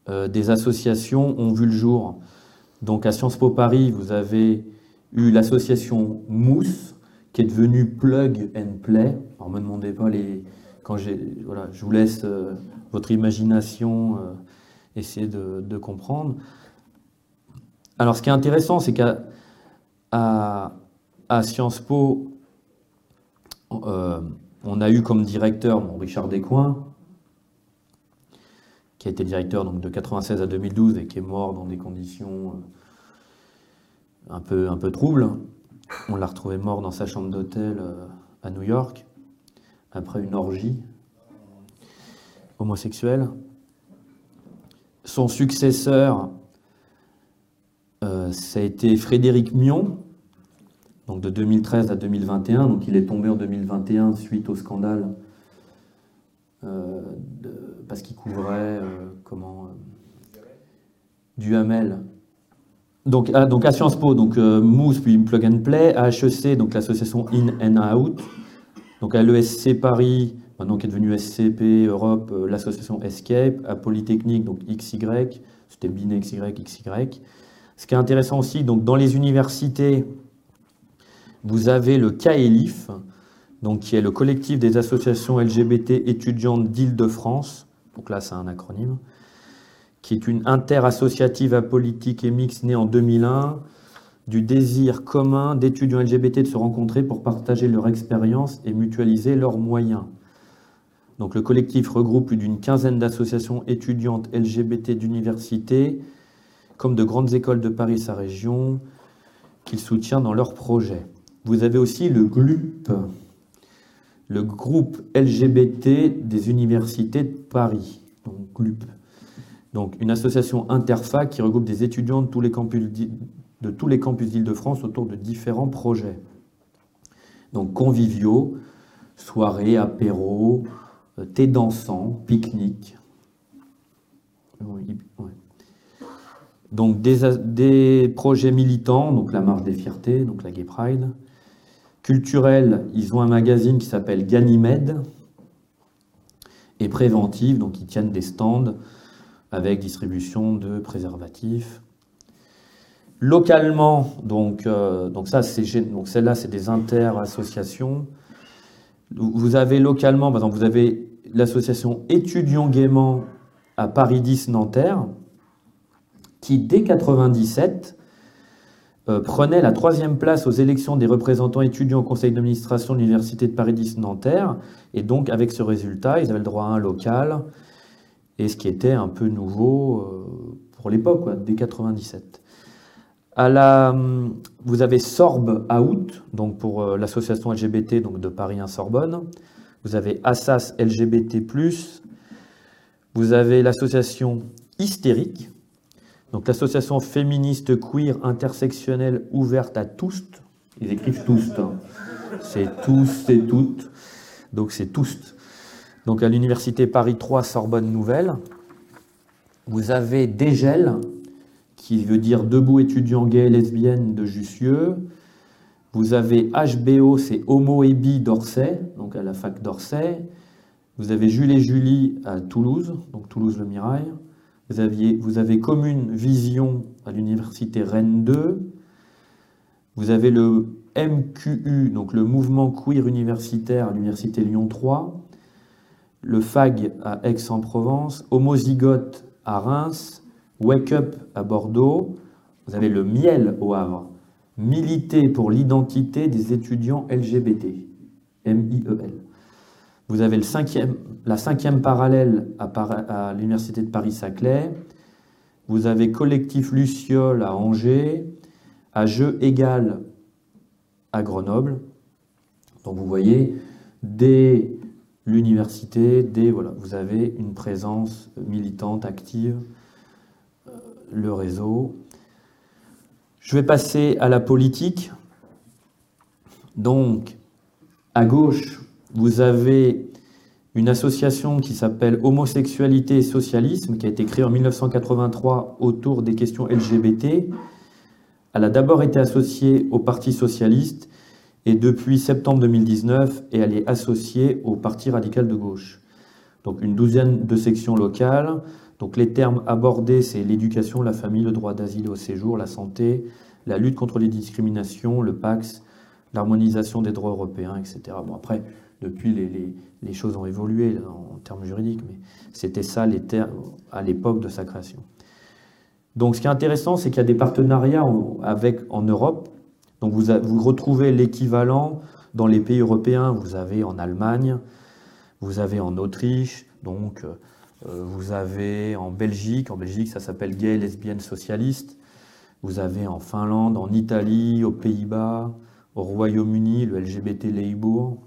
euh, des associations ont vu le jour. Donc à Sciences Po Paris, vous avez eu l'association Mousse, qui est devenue Plug and Play. Alors me demandez pas les... Quand je vous laisse euh, votre imagination essayer de, comprendre. Alors ce qui est intéressant, c'est qu'à à, Sciences Po, on a eu comme directeur Richard Descoings, qui a été directeur de 96 à 2012 et qui est mort dans des conditions euh, un peu, un peu troubles. On l'a retrouvé mort dans sa chambre d'hôtel euh, à New York, après une orgie homosexuelle. Son successeur, euh, ça a été Frédéric Mion, donc de 2013 à 2021. Donc il est tombé en 2021 suite au scandale euh, parce qu'il couvrait euh, comment euh, du Hamel. Donc, à, donc à Sciences Po, donc Mousse puis Plug and Play, à HEC, donc l'association In and Out, donc à l'ESC Paris, maintenant qui est devenu SCP Europe, l'association Escape, à Polytechnique, donc XY, c'était Binet XY, XY. Ce qui est intéressant aussi, donc dans les universités, vous avez le CAELIF, donc qui est le collectif des associations LGBT étudiantes d'Île-de-France, donc là c'est un acronyme, qui est une interassociative apolitique et mixte née en 2001, du désir commun d'étudiants LGBT de se rencontrer pour partager leur expérience et mutualiser leurs moyens. Donc le collectif regroupe plus d'une quinzaine d'associations étudiantes LGBT d'universités, comme de grandes écoles de Paris sa région, qu'il soutient dans leurs projets. Vous avez aussi le GLUP, le groupe LGBT des universités de Paris, donc GLUP. Donc une association interfac qui regroupe des étudiants de tous les campus d'Île-de-France autour de différents projets. Donc conviviaux, soirées, apéros, euh, thé dansant, pique-nique. Donc des, des, projets militants, donc la marche des fiertés, donc la Gay Pride, Culturel, ils ont un magazine qui s'appelle Ganymède. Et préventive, donc ils tiennent des stands avec distribution de préservatifs. Localement, donc, euh, celle-là, c'est des inter-associations. Vous avez localement, par exemple, vous avez l'association Étudiants gaiement à Paris 10 Nanterre, qui dès 97 euh, prenait la troisième place aux élections des représentants étudiants au conseil d'administration de l'Université de Paris 10 Nanterre. Et donc, avec ce résultat, ils avaient le droit à un local, et ce qui était un peu nouveau euh, pour l'époque, dès 97. À la, vous avez Sorbe Out, donc pour euh, l'association LGBT donc de Paris 1 Sorbonne. Vous avez Assas LGBT+. Vous avez l'association Hystérique, donc l'association féministe queer intersectionnelle ouverte à tous, ils écrivent tous, hein. c'est tous, c'est toutes, donc c'est tous. Donc à l'université Paris 3 Sorbonne Nouvelle, vous avez Dégel, qui veut dire Debout étudiants gays et lesbiennes de Jussieu. Vous avez HBO, c'est Homo et Bi d'Orsay, donc à la fac d'Orsay. Vous avez Jules et Julie à Toulouse, donc Toulouse-le-Mirail. Vous, aviez, vous avez Commune Vision à l'université Rennes 2. Vous avez le MQU, donc le mouvement queer universitaire à l'université Lyon 3. Le FAG à Aix-en-Provence. Homozygote à Reims. Wake Up à Bordeaux. Vous avez le Miel au Havre. Militer pour l'identité des étudiants LGBT. M-I-E-L. Vous avez la cinquième parallèle à, l'Université de Paris-Saclay. Vous avez Collectif Luciole à Angers, à Jeu égal à Grenoble. Donc vous voyez des l'université, voilà, vous avez une présence militante active, euh, le réseau. Je vais passer à la politique. Donc, à gauche, vous avez une association qui s'appelle Homosexualité et Socialisme, qui a été créée en 1983 autour des questions LGBT. Elle a d'abord été associée au Parti socialiste et depuis septembre 2019, elle est associée au Parti radical de gauche. Donc une douzaine de sections locales. Donc les termes abordés, c'est l'éducation, la famille, le droit d'asile au séjour, la santé, la lutte contre les discriminations, le PAX, l'harmonisation des droits européens, etc. Bon après, depuis les, choses ont évolué en termes juridiques, mais c'était ça à l'époque de sa création. Donc ce qui est intéressant, c'est qu'il y a des partenariats avec, en Europe donc vous, retrouvez l'équivalent dans les pays européens. Vous avez en Allemagne, vous avez en Autriche, donc euh, vous avez en Belgique. En Belgique, ça s'appelle gay, lesbienne, socialiste. Vous avez en Finlande, en Italie, aux Pays-Bas, au Royaume-Uni, le LGBT Labour,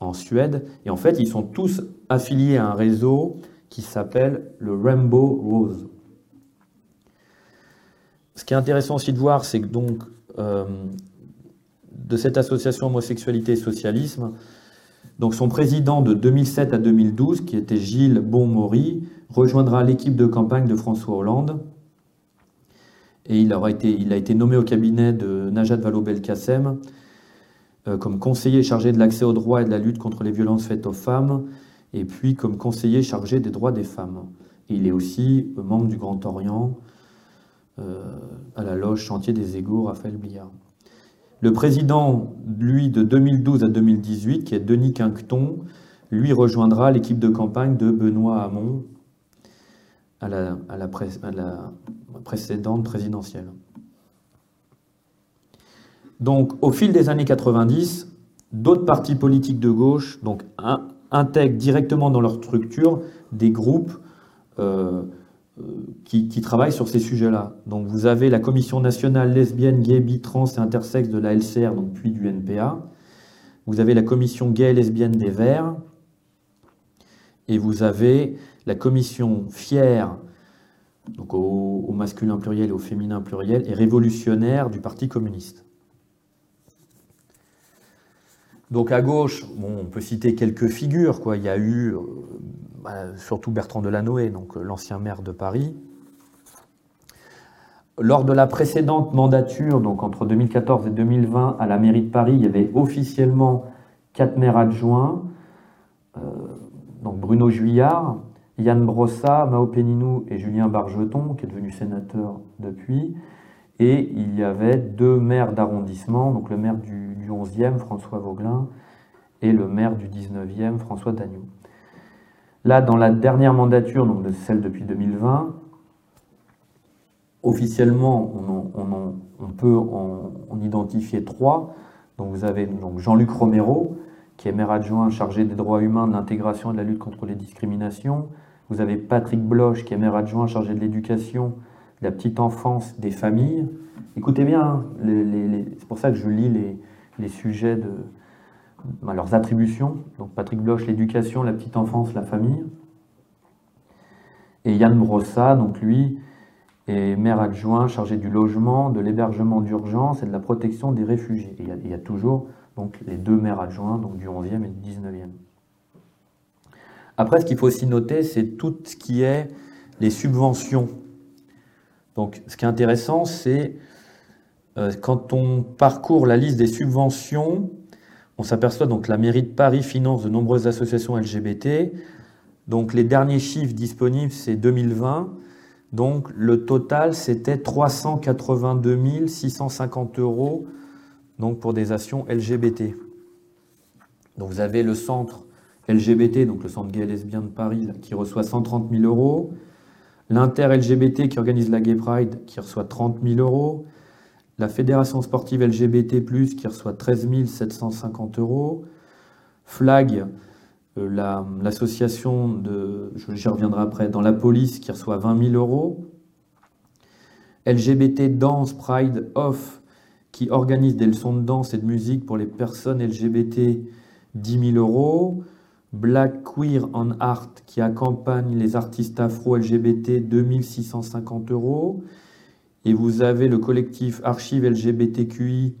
en Suède. Et en fait, ils sont tous affiliés à un réseau qui s'appelle le Rainbow Rose. Ce qui est intéressant aussi de voir, c'est que donc euh, de cette association homosexualité et socialisme. Donc son président de 2007 à 2012, qui était Gilles Bonmaury, rejoindra l'équipe de campagne de François Hollande. Et il, aura été, il a été nommé au cabinet de Najat Vallaud-Belkacem comme conseiller chargé de l'accès aux droits et de la lutte contre les violences faites aux femmes, et puis comme conseiller chargé des droits des femmes. il est aussi membre du Grand Orient, euh, à la loge Chantier des égaux Raphaël Bliard. Le président, lui, de 2012 à 2018, qui est Denis Quinqueton, lui rejoindra l'équipe de campagne de Benoît Hamon à la, précédente présidentielle. Donc, au fil des années 90, d'autres partis politiques de gauche intègrent directement dans leur structure des groupes euh, euh, qui, travaillent sur ces sujets-là. Donc vous avez la Commission nationale lesbienne, gay, bi, trans et intersexe de la LCR, donc puis du NPA. Vous avez la Commission gay et lesbienne des Verts. Et vous avez la Commission fière, donc au, masculin pluriel et au féminin pluriel, et révolutionnaire du Parti communiste. Donc à gauche, on peut citer quelques figures. Il y a eu euh, bah, surtout Bertrand Delanoë, donc euh, l'ancien maire de Paris. Lors de la précédente mandature, donc entre 2014 et 2020, à la mairie de Paris, il y avait officiellement quatre maires adjoints, euh, donc Bruno Juillard, Yann Brossa, Mao Péninou et Julien Bargeton, qui est devenu sénateur depuis. Et il y avait deux maires d'arrondissement, donc le maire du, du 11e, François Vauglin, et le maire du 19e, François Dagnou. Là, dans la dernière mandature, donc celle depuis 2020, officiellement, on, peut en, identifier trois. Donc vous avez Jean-Luc Romero, qui est maire adjoint chargé des droits humains, de l'intégration et de la lutte contre les discriminations. Vous avez Patrick Bloch, qui est maire adjoint chargé de l'éducation, de la petite enfance, des familles. Écoutez bien, hein, c'est pour ça que je lis les sujets de, leurs attributions. Donc Patrick Bloch, l'éducation, la petite enfance, la famille. Et Yann Brossa, donc lui, est maire adjoint chargé du logement, de l'hébergement d'urgence et de la protection des réfugiés. Il, y a, toujours donc, les deux maires adjoints, donc du 11e et du 19e. Après, ce qu'il faut aussi noter, c'est tout ce qui est les subventions. Donc, ce qui est intéressant, c'est quand on parcourt la liste des subventions, on s'aperçoit donc la mairie de Paris finance de nombreuses associations LGBT. Donc les derniers chiffres disponibles, c'est 2020. Donc le total, c'était 382 650 euros donc pour des actions LGBT. Donc vous avez le centre LGBT, donc le centre gay et lesbien de Paris, qui reçoit 130 000 euros. L'Inter-LGBT qui organise la Gay Pride, qui reçoit 30 000 euros la Fédération sportive LGBT, qui reçoit 13 750 euros, FLAG, euh, l'association de, j'y reviendrai après, dans la police, qui reçoit 20 000 euros, LGBT Dance Pride Off, qui organise des leçons de danse et de musique pour les personnes LGBT, 10 000 euros. Black Queer en Art qui accompagne les artistes afro-LGBT 2650 euros. Et vous avez le collectif Archives LGBTQI.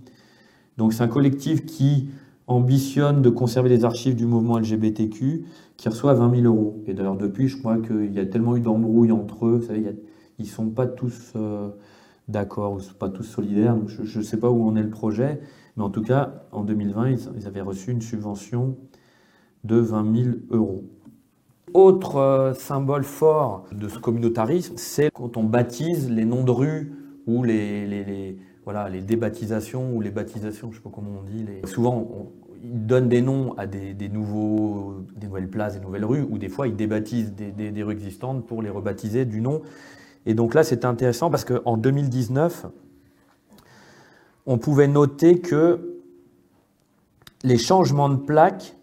Donc c'est un collectif qui ambitionne de conserver les archives du mouvement LGBTQ qui reçoit 20 000 euros. Et d'ailleurs depuis, je crois qu'il y a tellement eu d'embrouilles entre eux, vous savez, ils ne sont pas tous euh, d'accord, ou pas tous solidaires. Donc je ne sais pas où en est le projet, mais en tout cas, en 2020, ils avaient reçu une subvention de 20 000 euros. Autre euh, symbole fort de ce communautarisme, c'est quand on baptise les noms de rues ou les, voilà, les débaptisations ou les baptisations, je ne sais pas comment on dit. Souvent, ils donnent des noms à des, nouveaux, des nouvelles places, des nouvelles rues, ou des fois ils débaptisent des, des rues existantes pour les rebaptiser du nom. Et donc là, c'est intéressant parce qu'en 2019, on pouvait noter que les changements de plaques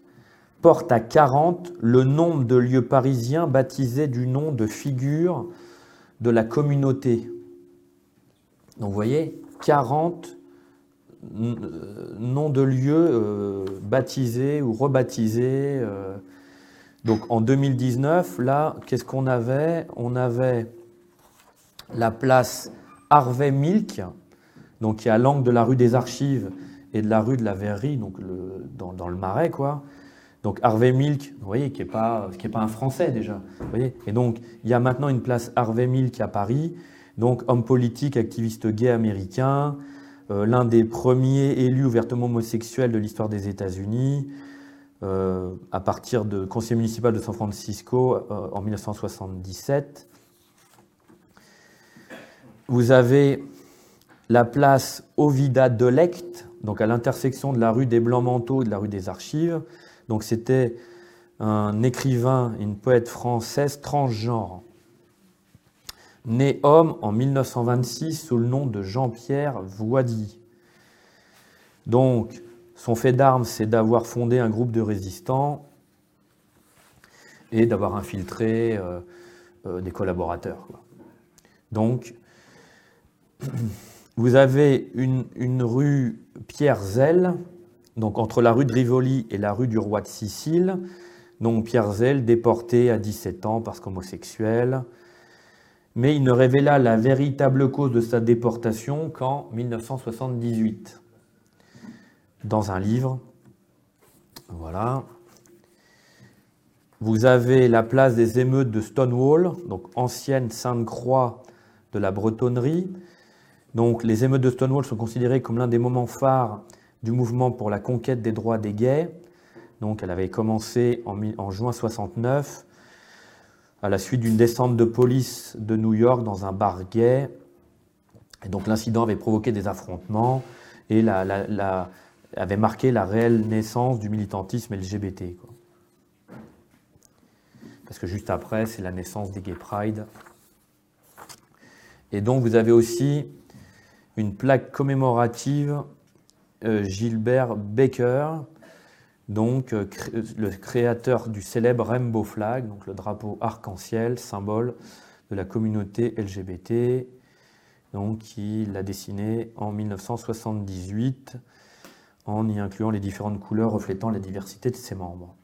porte à 40 le nombre de lieux parisiens baptisés du nom de figures de la communauté. Donc vous voyez, 40 euh, noms de lieux euh, baptisés ou rebaptisés. Euh. Donc en 2019, là, qu'est-ce qu'on avait? On avait la place Harvey Milk, donc qui est à l'angle de la rue des Archives et de la rue de la Verrerie, donc dans, le Marais, quoi. Donc Harvey Milk, vous voyez, qui n'est pas, un Français déjà. Voyez et donc il y a maintenant une place Harvey Milk à Paris, donc homme politique, activiste gay américain, euh, l'un des premiers élus ouvertement homosexuels de l'histoire des États-Unis, euh, à partir de conseiller municipal de San Francisco euh, en 1977. Vous avez la place Ovida Delect, donc à l'intersection de la rue des Blancs-Manteaux et de la rue des Archives. Donc c'était un écrivain une poète française transgenre, né homme en 1926 sous le nom de Jean-Pierre Voidy. Donc son fait d'armes, c'est d'avoir fondé un groupe de résistants et d'avoir infiltré euh, euh, des collaborateurs. Donc, vous avez une, une rue Pierre Zell, donc entre la rue de Rivoli et la rue du roi de Sicile. Donc Pierre Zell, déporté à 17 ans parce qu'homosexuel. Mais il ne révéla la véritable cause de sa déportation qu'en 1978, dans un livre. Voilà. Vous avez la place des émeutes de Stonewall, donc ancienne Sainte-Croix de la Bretonnerie. Donc les émeutes de Stonewall sont considérées comme l'un des moments phares du mouvement pour la conquête des droits des gays. Donc elle avait commencé en, juin 69 à la suite d'une descente de police de New York dans un bar gay. Et donc l'incident avait provoqué des affrontements et avait marqué la réelle naissance du militantisme LGBT. Parce que juste après, c'est la naissance des Gay Pride. Et donc vous avez aussi une plaque commémorative Gilbert Baker, donc euh, le créateur du célèbre Rainbow Flag, donc le drapeau arc-en-ciel, symbole de la communauté LGBT, donc qui l'a dessiné en 1978 en y incluant les différentes couleurs reflétant la diversité de ses membres.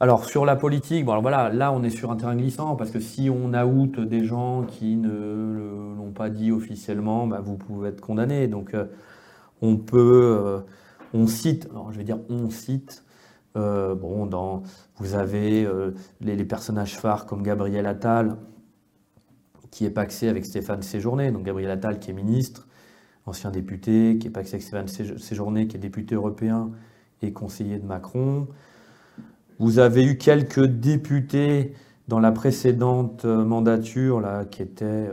Alors sur la politique, bon alors voilà, là on est sur un terrain glissant parce que si on out des gens qui ne l'ont pas dit officiellement, bah, vous pouvez être condamné. Donc euh, on peut, euh, on cite, alors je vais dire on cite, euh, bon, dans, vous avez euh, les, personnages phares comme Gabriel Attal, qui est paxé avec Stéphane Séjourné, donc Gabriel Attal qui est ministre, ancien député, qui est paxé avec Stéphane Séjourné, qui est député européen et conseiller de Macron. Vous avez eu quelques députés dans la précédente mandature là, qui étaient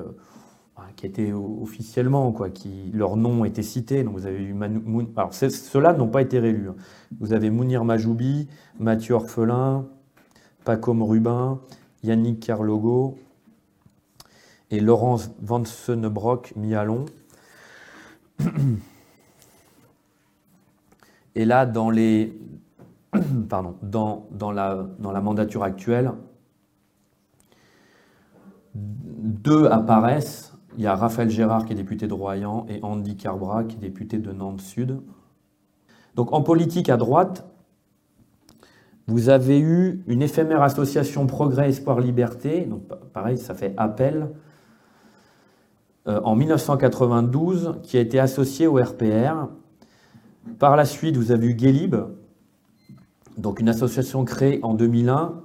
qui étaient officiellement, quoi, qui, leur nom était. Donc vous avez eu alors ceux-là n'ont pas été réélus. Hein. Vous avez Mounir Majoubi, Mathieu Orphelin, Pacom Rubin, Yannick Carlogo et Laurence Vansenebrock Mialon. Et là, dans, les, pardon, dans, dans, la, dans la mandature actuelle, deux apparaissent il y a Raphaël Gérard qui est député de Royan et Andy Carbra qui est député de Nantes Sud. Donc en politique à droite, Vous avez eu une éphémère association Progrès, Espoir, Liberté, donc pareil, ça fait appel, euh, en 1992, qui a été associée au RPR. Par la suite, vous avez eu Guélib, donc une association créée en 2001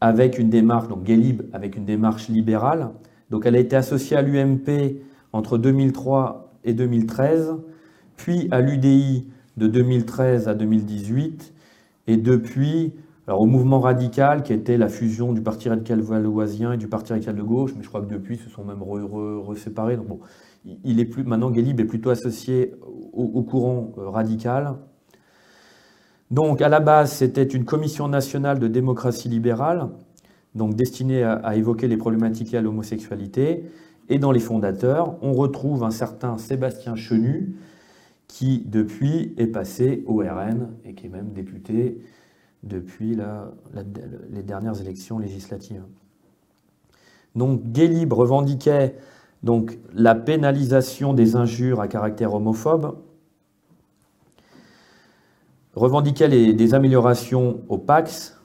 avec une démarche, donc avec une démarche libérale. Donc elle a été associée à l'UMP entre 2003 et 2013, puis à l'UDI de 2013 à 2018, et depuis alors, au mouvement radical, qui était la fusion du Parti radical valoisien et du Parti radical de gauche, mais je crois que depuis, se sont même reséparés. Bon, il est plus, maintenant, Guélib est plutôt associé au, courant euh, radical. Donc, à la base, c'était une commission nationale de démocratie libérale, donc destinée à, à évoquer les problématiques liées à l'homosexualité. Et dans les fondateurs, on retrouve un certain Sébastien Chenu, qui depuis est passé au RN et qui est même député depuis les dernières élections législatives. Donc Guélib revendiquait donc, la pénalisation des injures à caractère homophobe, revendiquait des améliorations au Pax,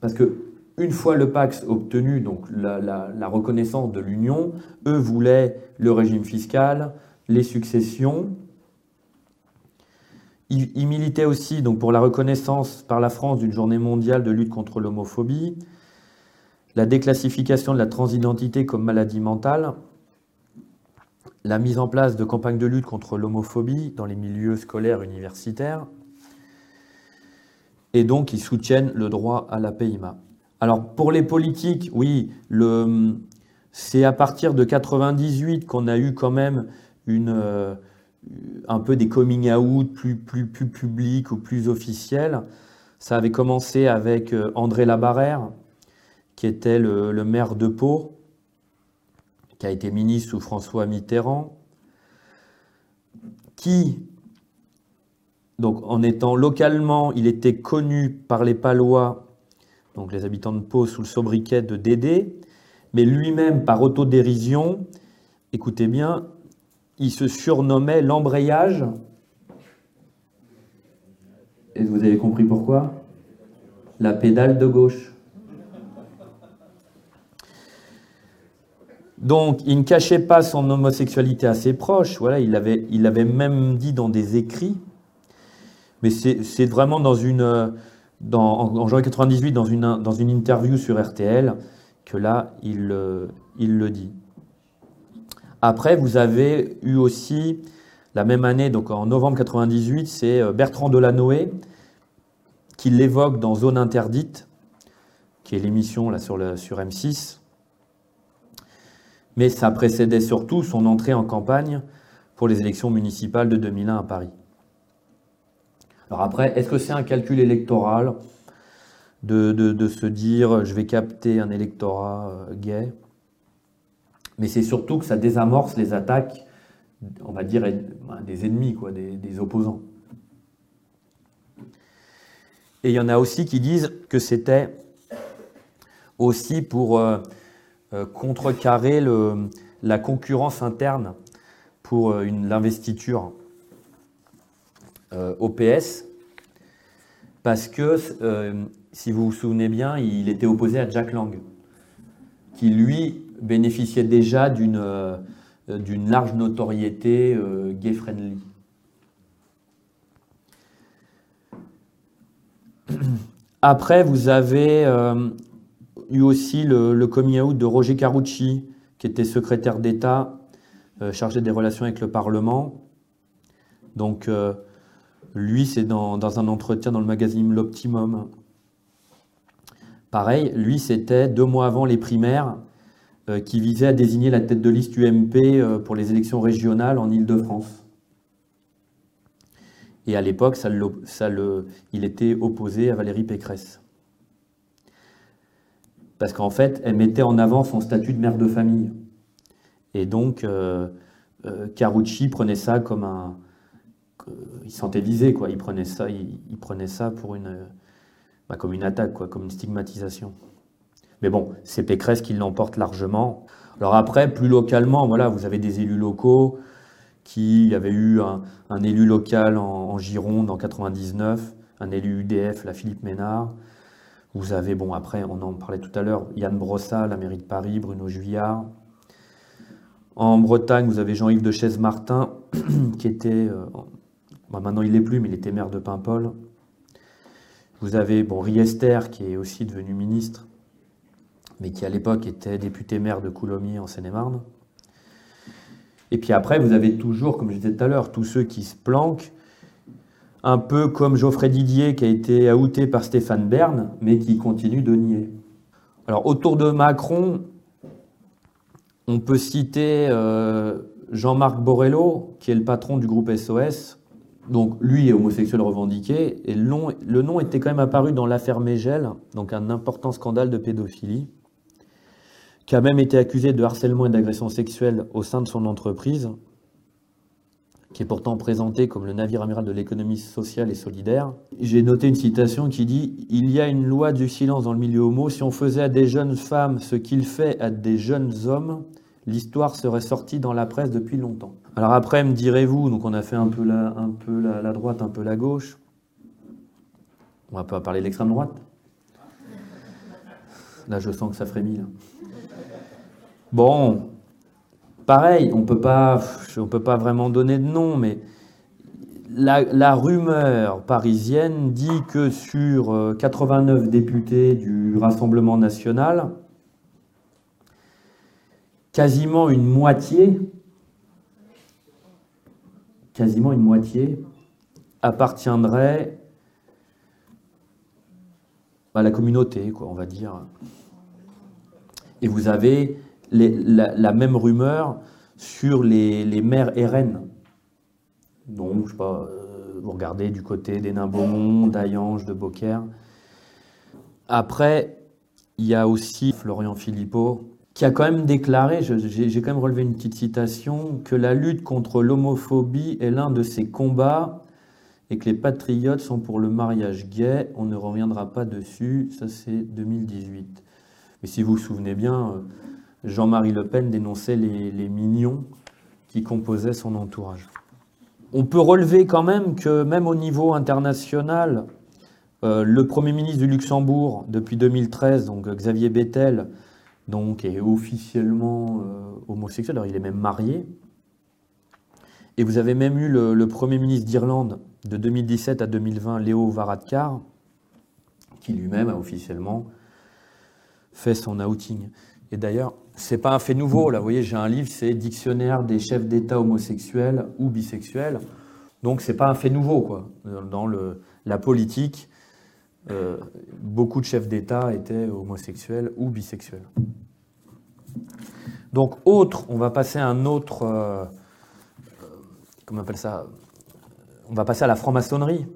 parce que une fois le Pax obtenu, donc la, reconnaissance de l'Union, eux voulaient le régime fiscal, les successions, il, militait aussi donc, pour la reconnaissance par la France d'une journée mondiale de lutte contre l'homophobie, la déclassification de la transidentité comme maladie mentale, la mise en place de campagnes de lutte contre l'homophobie dans les milieux scolaires universitaires, et donc ils soutiennent le droit à la PIMA. Alors pour les politiques, oui, c'est à partir de 98 qu'on a eu quand même euh, un peu des coming out plus, publics ou plus officiels. Ça avait commencé avec euh, André Labarère, qui était le, maire de Pau, qui a été ministre sous François Mitterrand, qui, donc en étant localement, il était connu par les Palois, donc les habitants de Pau, sous le sobriquet de Dédé, mais lui-même par autodérision, écoutez bien, il se surnommait l'embrayage. Et vous avez compris pourquoi? La pédale de gauche. Donc, il ne cachait pas son homosexualité à ses proches. Voilà, il l'avait il avait même dit dans des écrits. Mais c'est vraiment dans dans, en, janvier 98, dans une, interview sur RTL, que là, il, il le dit. Après, vous avez eu aussi, la même année, donc en novembre 98, c'est euh, Bertrand Delanoë qui l'évoque dans Zone interdite, qui est l'émission sur, sur M6. Mais ça précédait surtout son entrée en campagne pour les élections municipales de 2001 à Paris. Alors après, est-ce que c'est un calcul électoral de, de, se dire je vais capter un électorat euh, gay? Mais c'est surtout que ça désamorce les attaques, on va dire, des ennemis, quoi, des, opposants. Et il y en a aussi qui disent que c'était aussi pour euh, euh, contrecarrer la concurrence interne pour l'investiture au PS, parce que, si vous vous souvenez bien, il était opposé à Jack Lang, qui lui bénéficiait déjà d'une euh, large notoriété euh, gay-friendly. Après, vous avez euh, eu aussi le, coming out de Roger Carucci, qui était secrétaire d'État chargé des relations avec le Parlement. Donc, lui, c'est dans, un entretien dans le magazine L'Optimum. Pareil, lui, c'était deux mois avant les primaires. Euh, qui visait à désigner la tête de liste UMP euh, pour les élections régionales en Ile-de-France. Et à l'époque, il était opposé à Valérie Pécresse. Parce qu'en fait, elle mettait en avant son statut de mère de famille. Et donc, euh, Carucci prenait ça comme un. Il sentait visé, quoi. Il prenait ça, il, ça pour une, bah, comme une attaque, quoi, comme une stigmatisation. Mais bon, c'est Pécresse qui l'emporte largement. Alors après, plus localement, voilà, vous avez des élus locaux qui avaient eu un, élu local en, Gironde en 99, un élu UDF, la Philippe Ménard. Vous avez, bon, après, on en parlait tout à l'heure, Yann Brossat, la mairie de Paris, Bruno Juillard. En Bretagne, vous avez Jean-Yves de Chaise-Martin, qui était, euh, bah, maintenant il l'est plus, mais il était maire de Paimpol. Vous avez, bon, Riester, qui est aussi devenu ministre, mais qui à l'époque était député maire de Coulommiers en Seine-et-Marne. Et puis après, vous avez toujours, comme je disais tout à l'heure, tous ceux qui se planquent, un peu comme Geoffrey Didier qui a été outé par Stéphane Bern, mais qui continue de nier. Alors autour de Macron, on peut citer euh, Jean-Marc Borrello, qui est le patron du groupe SOS. Donc lui est homosexuel revendiqué, et le nom, était quand même apparu dans l'affaire Mégel, donc un important scandale de pédophilie qui a même été accusé de harcèlement et d'agression sexuelle au sein de son entreprise, qui est pourtant présenté comme le navire amiral de l'économie sociale et solidaire. J'ai noté une citation qui dit Il y a une loi du silence dans le milieu homo. Si on faisait à des jeunes femmes ce qu'il fait à des jeunes hommes, l'histoire serait sortie dans la presse depuis longtemps. Alors après, me direz-vous, donc on a fait un peu la, droite, un peu la gauche. On va pas parler de l'extrême droite. Là, je sens que ça frémit. Bon, pareil, on peut pas, on peut pas vraiment donner de nom, mais la, rumeur parisienne dit que sur 89 euh, députés du Rassemblement national, quasiment une moitié, quasiment une moitié appartiendrait à la communauté, on va dire. Et vous avez la, même rumeur sur les, les maires. Donc, je sais pas, euh, vous regardez du côté des Nains-Beaumont, d'Ayange, de Beaucaire. Après, il y a aussi Florian Philippot, qui a quand même déclaré, j'ai quand même relevé une petite citation, que la lutte contre l'homophobie est l'un de ses combats et que les patriotes sont pour le mariage gay. On ne reviendra pas dessus, ça c'est 2018. Mais si vous vous souvenez bien, euh, Jean-Marie Le Pen dénonçait les, mignons qui composaient son entourage. On peut relever quand même que même au niveau international, euh, le Premier ministre du Luxembourg, depuis 2013, donc Xavier Bettel, donc, est officiellement euh, homosexuel, alors il est même marié. Et vous avez même eu le, Premier ministre d'Irlande de 2017 à 2020, Léo Varadkar, qui lui-même a officiellement fait son outing. Et d'ailleurs, c'est pas un fait nouveau. Là, vous voyez, j'ai un livre, c'est Dictionnaire des chefs d'État homosexuels ou bisexuels. Donc, c'est pas un fait nouveau, quoi. Dans la politique, euh, beaucoup de chefs d'État étaient homosexuels ou bisexuels. Donc, autre, on va passer à un autre. Euh, comment on appelle ça On va passer à la franc-maçonnerie.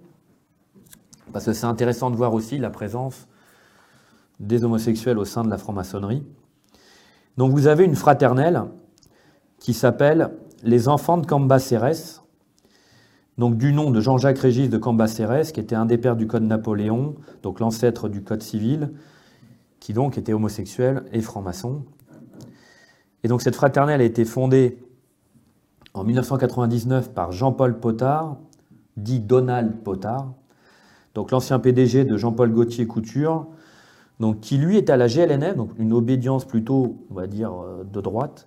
Parce que c'est intéressant de voir aussi la présence des homosexuels au sein de la franc-maçonnerie. Donc vous avez une fraternelle qui s'appelle les enfants de Cambacérès, donc du nom de Jean-Jacques Régis de Cambacérès, qui était un des pères du Code Napoléon, donc l'ancêtre du Code civil, qui donc était homosexuel et franc-maçon. Et donc cette fraternelle a été fondée en 1999 par Jean-Paul Potard, dit Donald Potard, donc l'ancien PDG de Jean-Paul Gauthier Couture, donc qui lui est à la GLNF, une obédience plutôt, on va dire, euh, de droite.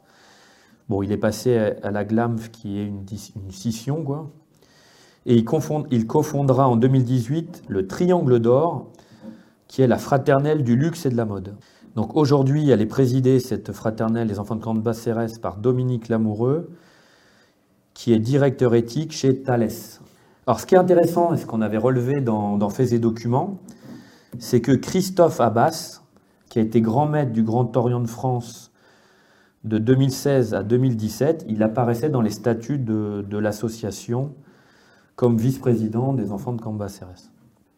Bon, il est passé à la GLAMF, qui est une, scission, quoi. Et il, il cofondera en 2018 le Triangle d'Or, qui est la fraternelle du luxe et de la mode. Donc aujourd'hui, elle est présidée, cette fraternelle des enfants de Camp Cérès, par Dominique Lamoureux, qui est directeur éthique chez Thales. Alors ce qui est intéressant, et ce qu'on avait relevé dans, dans et Documents, c'est que Christophe Abbas, qui a été grand maître du Grand Orient de France de 2016 à 2017, il apparaissait dans les statuts de, l'association comme vice-président des enfants de Cambacérès.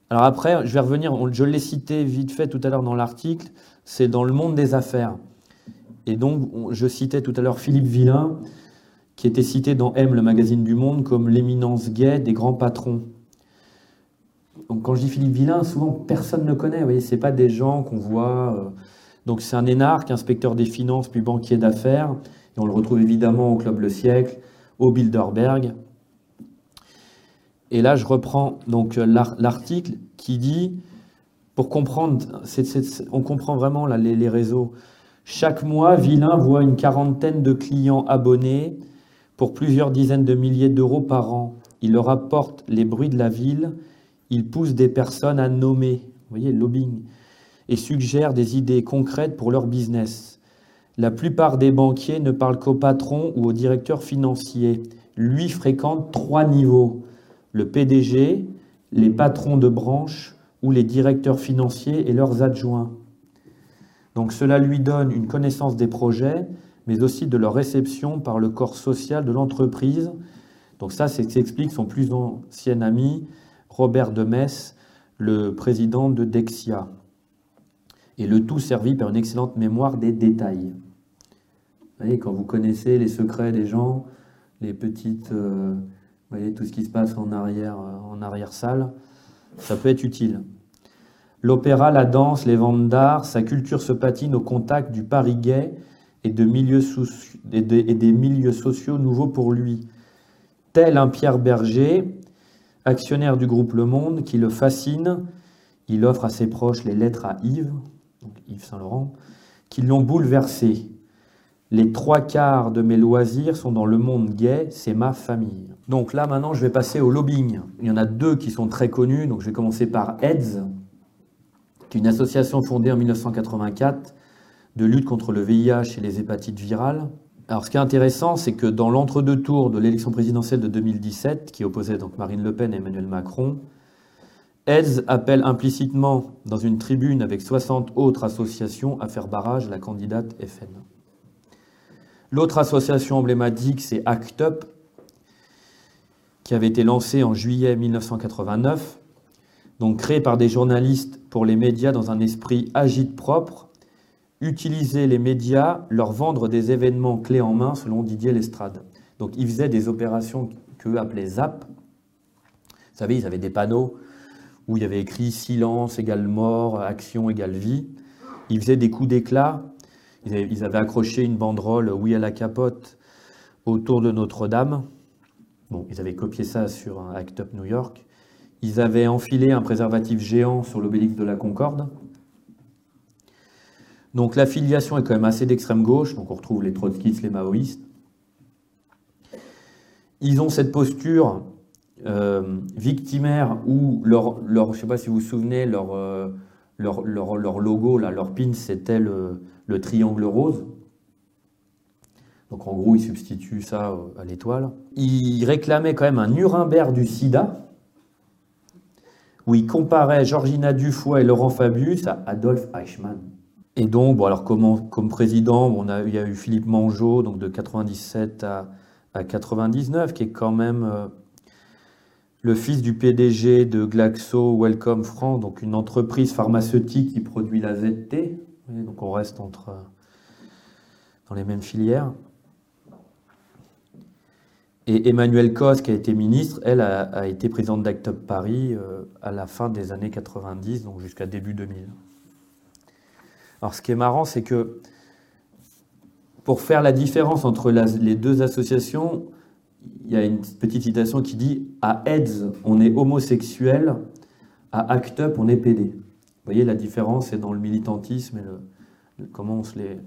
Alors après, je vais revenir, je l'ai cité vite fait tout à l'heure dans l'article, c'est dans le monde des affaires. Et donc, je citais tout à l'heure Philippe Villain, qui était cité dans M, le magazine du Monde, comme l'éminence gay des grands patrons donc quand je dis Philippe Villain, souvent personne ne connaît. Vous voyez, c'est pas des gens qu'on voit. Euh. donc c'est un énarque, inspecteur des finances, puis banquier d'affaires. Et on le retrouve évidemment au Club Le Siècle, au Bilderberg. Et là, je reprends donc l'article qui dit, pour comprendre, on comprend vraiment les, réseaux. Chaque mois, Vilain voit une quarantaine de clients abonnés pour plusieurs dizaines de milliers d'euros par an. Il leur apporte les bruits de la ville, il pousse des personnes à nommer, vous voyez, lobbying, et suggère des idées concrètes pour leur business. La plupart des banquiers ne parlent qu'au patron ou au directeur financier. Lui fréquente trois niveaux le PDG, les patrons de branche ou les directeurs financiers et leurs adjoints. Donc cela lui donne une connaissance des projets, mais aussi de leur réception par le corps social de l'entreprise. Donc ça, c'est explique son plus ancien ami, Robert de Metz, le président de Dexia. Et le tout servi par une excellente mémoire des détails. Vous voyez, quand vous connaissez les secrets des gens, les petites... Euh, vous voyez tout ce qui se passe en arrière, euh, salle, ça peut être utile. L'opéra, la danse, les ventes d'art, sa culture se patine au contact du Paris gay et, des milieux sociaux nouveaux pour lui. Tel un Pierre Berger, actionnaire du groupe Le Monde, qui le fascine, il offre à ses proches les lettres à Yves, Yves Saint-Laurent, qui l'ont bouleversé. Les trois quarts de mes loisirs sont dans le monde gay, c'est ma famille. Donc là, maintenant, je vais passer au lobbying. Il y en a deux qui sont très connus. Donc je vais commencer par AIDS, qui est une association fondée en 1984 de lutte contre le VIH et les hépatites virales. Alors ce qui est intéressant, c'est que dans l'entre-deux tours de l'élection présidentielle de 2017, qui opposait donc Marine Le Pen et Emmanuel Macron, AIDS appelle implicitement dans une tribune avec 60 autres associations à faire barrage à la candidate FN. L'autre association emblématique, c'est ACT UP, qui avait été lancé en juillet 1989, donc créé par des journalistes pour les médias dans un esprit agite propre, utiliser les médias, leur vendre des événements clés en main, selon Didier Lestrade. Donc ils faisaient des opérations qu'eux appelaient ZAP. Vous savez, ils avaient des panneaux où il y avait écrit silence égale mort, action égale vie. Ils faisaient des coups d'éclat. Ils avaient accroché une banderole oui à la capote autour de Notre-Dame. Bon, ils avaient copié ça sur un Act Up New York. Ils avaient enfilé un préservatif géant sur l'obélisque de la Concorde. Donc l'affiliation est quand même assez d'extrême gauche, donc on retrouve les trotskistes, les maoïstes. Ils ont cette posture euh, victimaire où leur, leur, je sais pas si vous vous souvenez, leur, euh, leur, leur, logo, là, leur pin, c'était le triangle rose. Donc en gros, il substitue ça à l'étoile. Il réclamait quand même un Nuremberg du sida, où il comparait Georgina Dufoy et Laurent Fabius à Adolf Eichmann. Et donc, bon, alors comme, président, il y a eu Philippe Mangeot, donc de 97 à, à 99, qui est quand même euh, le fils du PDG de Glaxo Wellcome France, donc une entreprise pharmaceutique qui produit la ZT. Donc on reste entre, dans les mêmes filières. Et Emmanuel Cos, qui a été ministre, elle a, été présidente d'Act Paris euh, à la fin des années 90, donc jusqu'à début 2000. Alors ce qui est marrant, c'est que pour faire la différence entre les deux associations, il y a une petite citation qui dit à AIDS, on est homosexuel, à ACT UP, on est PD. Vous voyez, la différence, c'est dans le militantisme et le, comment on se, les,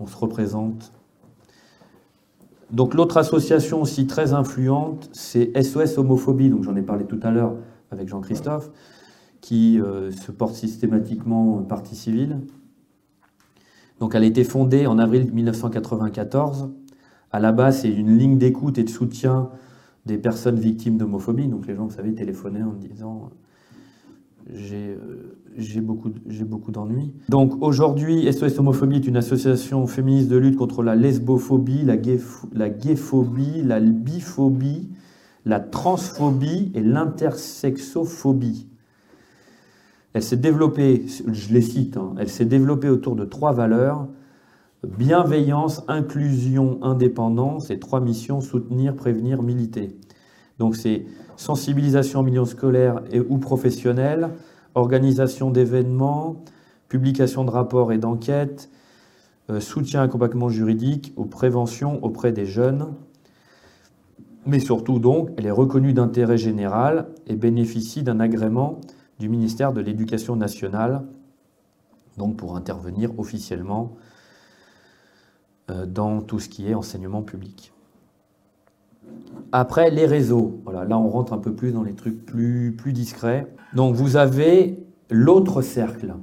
on se représente donc l'autre association aussi très influente, c'est SOS Homophobie, donc j'en ai parlé tout à l'heure avec Jean-Christophe, qui euh, se porte systématiquement partie civile. Donc elle a été fondée en avril 1994. À la base, c'est une ligne d'écoute et de soutien des personnes victimes d'homophobie. Donc les gens, vous savez, téléphonaient en disant j'ai euh, beaucoup, beaucoup d'ennuis. Donc aujourd'hui, SOS Homophobie est une association féministe de lutte contre la lesbophobie, la, la gayphobie, la biphobie, la transphobie et l'intersexophobie. Elle s'est développée, je les cite, hein, elle s'est développée autour de trois valeurs bienveillance, inclusion, indépendance et trois missions soutenir, prévenir, militer. Donc c'est sensibilisation en milieu scolaire et ou professionnel, organisation d'événements, publication de rapports et d'enquêtes, euh, soutien et accompagnement juridique aux préventions auprès des jeunes. mais surtout donc, elle est reconnue d'intérêt général et bénéficie d'un agrément du ministère de l'Éducation nationale, donc pour intervenir officiellement euh, dans tout ce qui est enseignement public. Après, les réseaux. Voilà, là, on rentre un peu plus dans les trucs plus, plus discrets. Donc, vous avez l'autre cercle.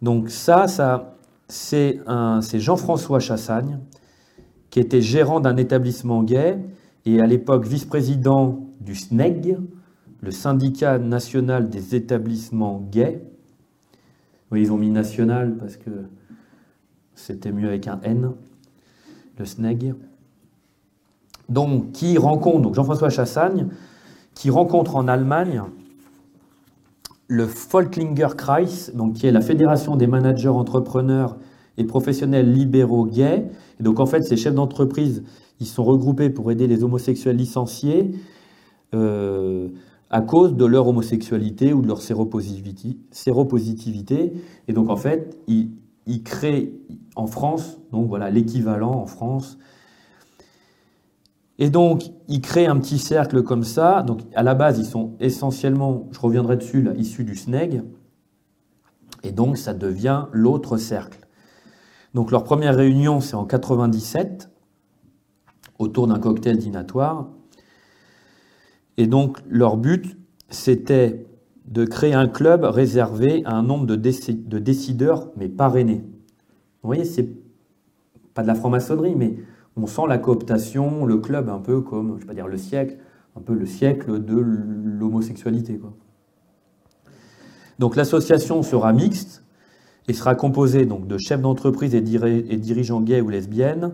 Donc, ça, ça c'est Jean-François Chassagne, qui était gérant d'un établissement gay et à l'époque vice-président du SNEG, le syndicat national des établissements gays. Oui, ils ont mis national parce que c'était mieux avec un N, le SNEG. Donc, qui rencontre, Jean-François Chassagne, qui rencontre en Allemagne le Volklinger Kreis, donc qui est la fédération des managers entrepreneurs et professionnels libéraux gays. Et donc en fait, ces chefs d'entreprise, ils sont regroupés pour aider les homosexuels licenciés euh, à cause de leur homosexualité ou de leur séropositivité. Et donc en fait, ils, ils créent en France, donc voilà l'équivalent en France. Et donc, ils créent un petit cercle comme ça. Donc, à la base, ils sont essentiellement, je reviendrai dessus, là, issus du SNEG. Et donc, ça devient l'autre cercle. Donc leur première réunion, c'est en 97, autour d'un cocktail dînatoire. Et donc leur but, c'était de créer un club réservé à un nombre de, décideurs, mais parrainés. Vous voyez, c'est pas de la franc-maçonnerie, mais on sent la cooptation, le club un peu comme, le siècle, de l'homosexualité. Donc l'association sera mixte, et sera composé donc de chefs d'entreprise et, dirigeants gays ou lesbiennes,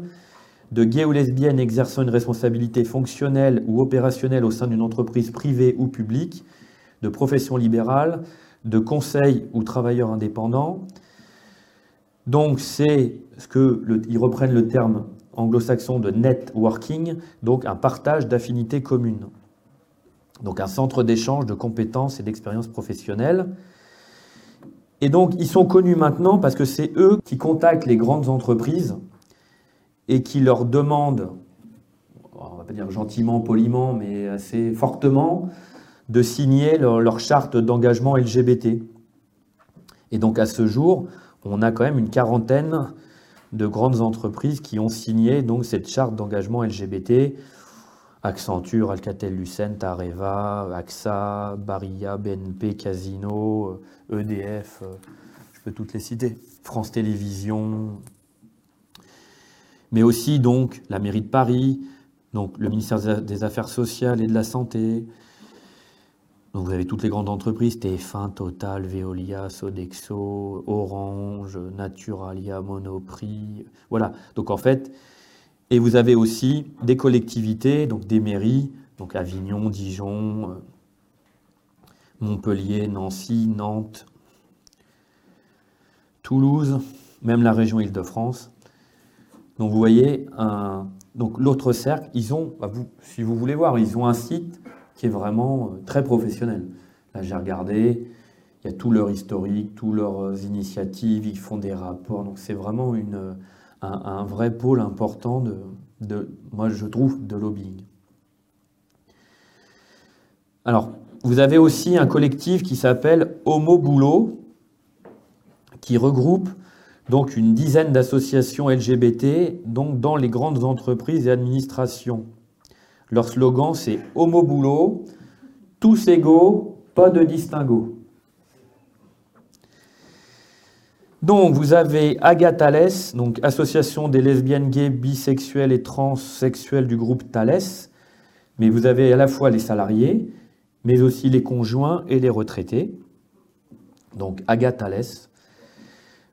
de gays ou lesbiennes exerçant une responsabilité fonctionnelle ou opérationnelle au sein d'une entreprise privée ou publique, de professions libérales, de conseils ou travailleurs indépendants. Donc c'est ce que ils reprennent le terme anglo-saxon de networking, donc un partage d'affinités communes. Donc un centre d'échange de compétences et d'expériences professionnelles. Et donc, ils sont connus maintenant parce que c'est eux qui contactent les grandes entreprises et qui leur demandent, on va pas dire gentiment, poliment, mais assez fortement, de signer leur, charte d'engagement LGBT. Et donc, à ce jour, on a quand même une quarantaine de grandes entreprises qui ont signé donc cette charte d'engagement LGBT. Accenture, Alcatel-Lucent, Areva, AXA, Barilla, BNP, Casino, EDF, euh, je peux toutes les citer, France Télévisions, mais aussi donc la mairie de Paris, donc le ministère des Affaires sociales et de la Santé. Donc vous avez toutes les grandes entreprises, TF1, Total, Veolia, Sodexo, Orange, Naturalia, Monoprix. Voilà. Donc en fait, et vous avez aussi des collectivités, donc des mairies, donc Avignon, Dijon, euh, Montpellier, Nancy, Nantes, Toulouse, même la région Île-de-France. Donc vous voyez, donc l'autre cercle, ils ont, si vous voulez voir, ils ont un site qui est vraiment euh, très professionnel. Là, j'ai regardé, il y a tout leur historique, toutes leurs initiatives, ils font des rapports. Donc c'est vraiment une, un, vrai pôle important de, de, moi je trouve, de lobbying. Alors, vous avez aussi un collectif qui s'appelle Homo Boulot, qui regroupe donc une dizaine d'associations LGBT donc dans les grandes entreprises et administrations. Leur slogan c'est Homo Boulot, tous égaux, pas de distinguo. Donc vous avez Agathales, donc association des lesbiennes gays, bisexuelles et transsexuelles du groupe Thales, mais vous avez à la fois les salariés, mais aussi les conjoints et les retraités. Donc Agathales.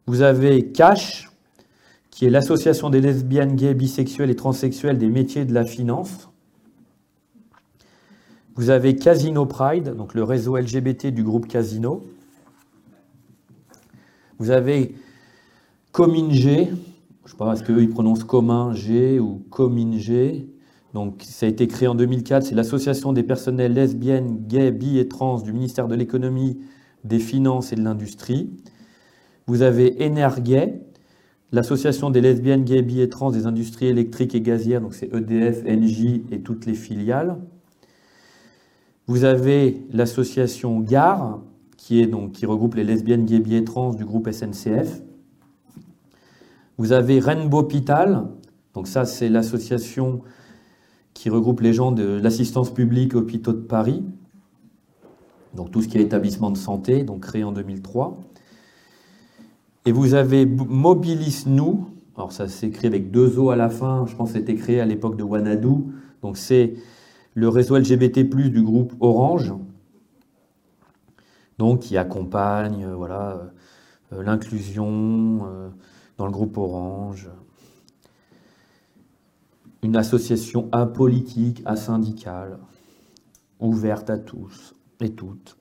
Vous avez Cash, qui est l'association des lesbiennes, gays, bisexuelles et transsexuelles des métiers de la finance. Vous avez Casino Pride, donc le réseau LGBT du groupe Casino. Vous avez Cominge, je ne sais pas, est-ce qu'eux ils prononcent Commun G ou Cominge. Donc ça a été créé en 2004, c'est l'association des personnels lesbiennes, gays, bi et trans du ministère de l'économie, des finances et de l'industrie. Vous avez Energay, l'association des lesbiennes, gays, bi et trans des industries électriques et gazières, donc c'est EDF, NJ et toutes les filiales. Vous avez l'association GAR, qui, est donc, qui regroupe les lesbiennes, gays, bi et trans du groupe SNCF. Vous avez Rainbow Hospital, donc ça c'est l'association qui regroupe les gens de l'assistance publique hôpitaux de Paris, donc tout ce qui est établissement de santé, donc créé en 2003. Et vous avez Mobilis Nous, alors ça s'écrit avec deux O à la fin, je pense que c'était créé à l'époque de Wanadu, donc c'est le réseau LGBT+, du groupe Orange, donc qui accompagne euh, voilà, euh, l'inclusion euh, dans le groupe Orange, une association apolitique, asyndicale, ouverte à tous et toutes.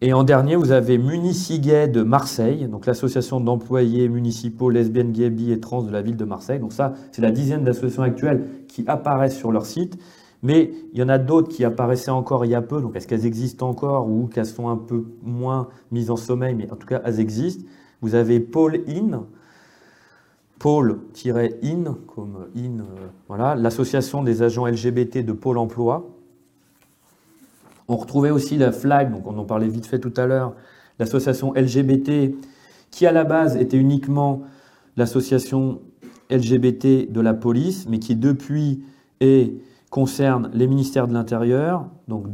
Et en dernier, vous avez Municigay de Marseille, donc l'association d'employés municipaux lesbiennes, gays, bi et trans de la ville de Marseille. Donc ça, c'est la dizaine d'associations actuelles qui apparaissent sur leur site. Mais il y en a d'autres qui apparaissaient encore il y a peu. Donc est-ce qu'elles existent encore ou qu'elles sont un peu moins mises en sommeil? Mais en tout cas, elles existent. Vous avez Paul In, Pôle-in, comme in, euh, voilà, l'association des agents LGBT de Pôle emploi. On retrouvait aussi la FLAG, donc on en parlait vite fait tout à l'heure, l'association LGBT, qui à la base était uniquement l'association LGBT de la police, mais qui depuis est, concerne les ministères de l'Intérieur, donc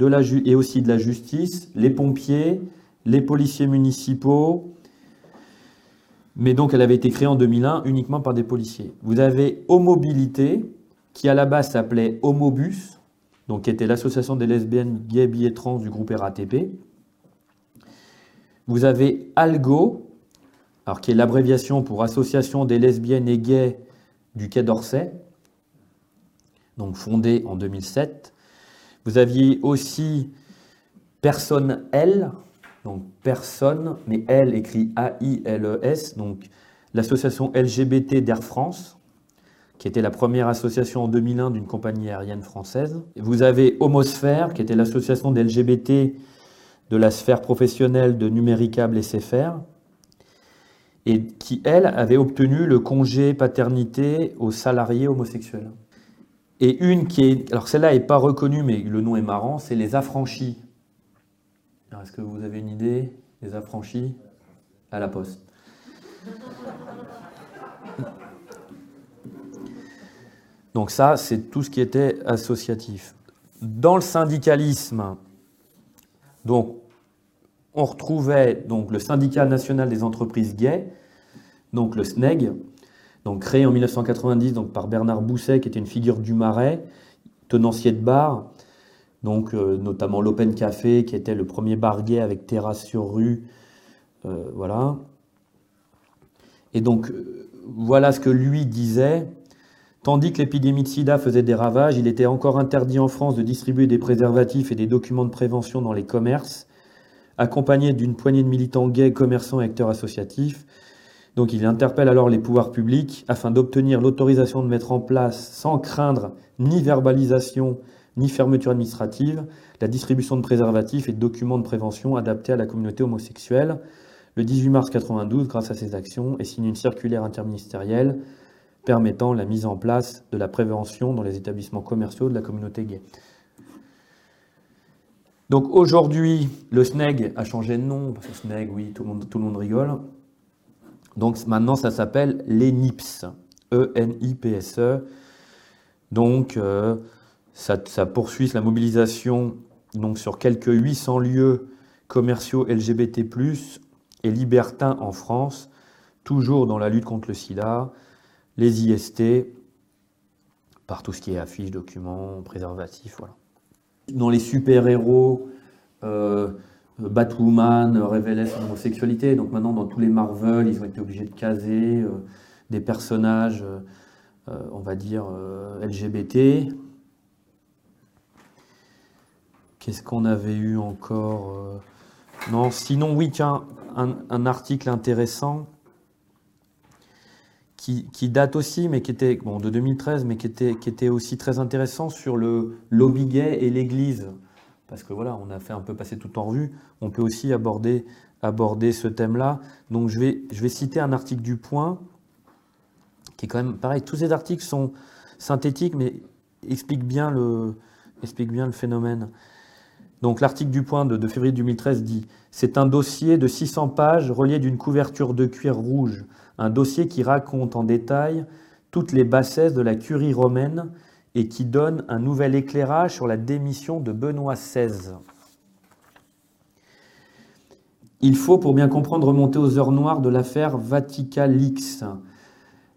et aussi de la justice, les pompiers, les policiers municipaux, mais donc elle avait été créée en 2001 uniquement par des policiers. Vous avez Homobilité, qui à la base s'appelait Homobus, donc qui était l'association des lesbiennes, gays, bi et trans du groupe RATP. Vous avez Algo, alors qui est l'abréviation pour Association des lesbiennes et gays du Quai d'Orsay, donc fondée en 2007. Vous aviez aussi Personne L, donc personne, mais elle écrit A-I-L-E-S, donc l'association LGBT d'Air France, qui était la première association en 2001 d'une compagnie aérienne française. Vous avez Homosphère, qui était l'association d'LGBT de la sphère professionnelle de Numéricable et SFR, et qui, elle, avait obtenu le congé paternité aux salariés homosexuels. Et une qui est, alors celle-là n'est pas reconnue, mais le nom est marrant, c'est les affranchis. Est-ce que vous avez une idée des affranchis? À la poste Donc ça, c'est tout ce qui était associatif. Dans le syndicalisme, donc, on retrouvait donc, le syndicat national des entreprises gays, donc le SNEG, donc créé en 1990 donc, par Bernard Bousset, qui était une figure du Marais, tenancier de bar, donc euh, notamment l'Open Café, qui était le premier bar gay avec terrasse sur rue, euh, voilà. Et donc, euh, voilà ce que lui disait. Tandis que l'épidémie de sida faisait des ravages, il était encore interdit en France de distribuer des préservatifs et des documents de prévention dans les commerces, accompagné d'une poignée de militants gays, commerçants et acteurs associatifs. Donc il interpelle alors les pouvoirs publics afin d'obtenir l'autorisation de mettre en place, sans craindre ni verbalisation ni fermeture administrative, la distribution de préservatifs et de documents de prévention adaptés à la communauté homosexuelle. Le 18 mars 1992, grâce à ces actions, est signée une circulaire interministérielle permettant la mise en place de la prévention dans les établissements commerciaux de la communauté gay. Donc aujourd'hui, le SNEG a changé de nom, parce que SNEG, oui, tout le monde rigole. Donc maintenant, ça s'appelle l'ENIPS, E-N-I-P-S-E. Donc, euh, ça, poursuit la mobilisation donc, sur quelques 800 lieux commerciaux LGBT+, et libertins en France, toujours dans la lutte contre le sida, les IST, par tout ce qui est affiches, documents, préservatifs, voilà. Dans les super-héros, euh, Batwoman révélait son homosexualité, donc maintenant dans tous les Marvel, ils ont été obligés de caser euh, des personnages, euh, on va dire, LGBT, Qu'est-ce qu'on avait eu encore euh, Non, sinon, oui, tiens, un, article intéressant qui, date aussi, mais qui était de 2013, mais qui était, qui était aussi très intéressant sur le lobby gay et l'Église. Parce que voilà, on a fait un peu passer tout en revue. On peut aussi aborder, ce thème-là. Donc je vais, citer un article du Point qui est quand même pareil. Tous ces articles sont synthétiques, mais expliquent bien le, phénomène. Donc l'article du point de, de février 2013 dit C'est un dossier de 600 pages relié d'une couverture de cuir rouge, un dossier qui raconte en détail toutes les bassesses de la curie romaine et qui donne un nouvel éclairage sur la démission de Benoît XVI. Il faut, pour bien comprendre, remonter aux heures noires de l'affaire Vaticalix.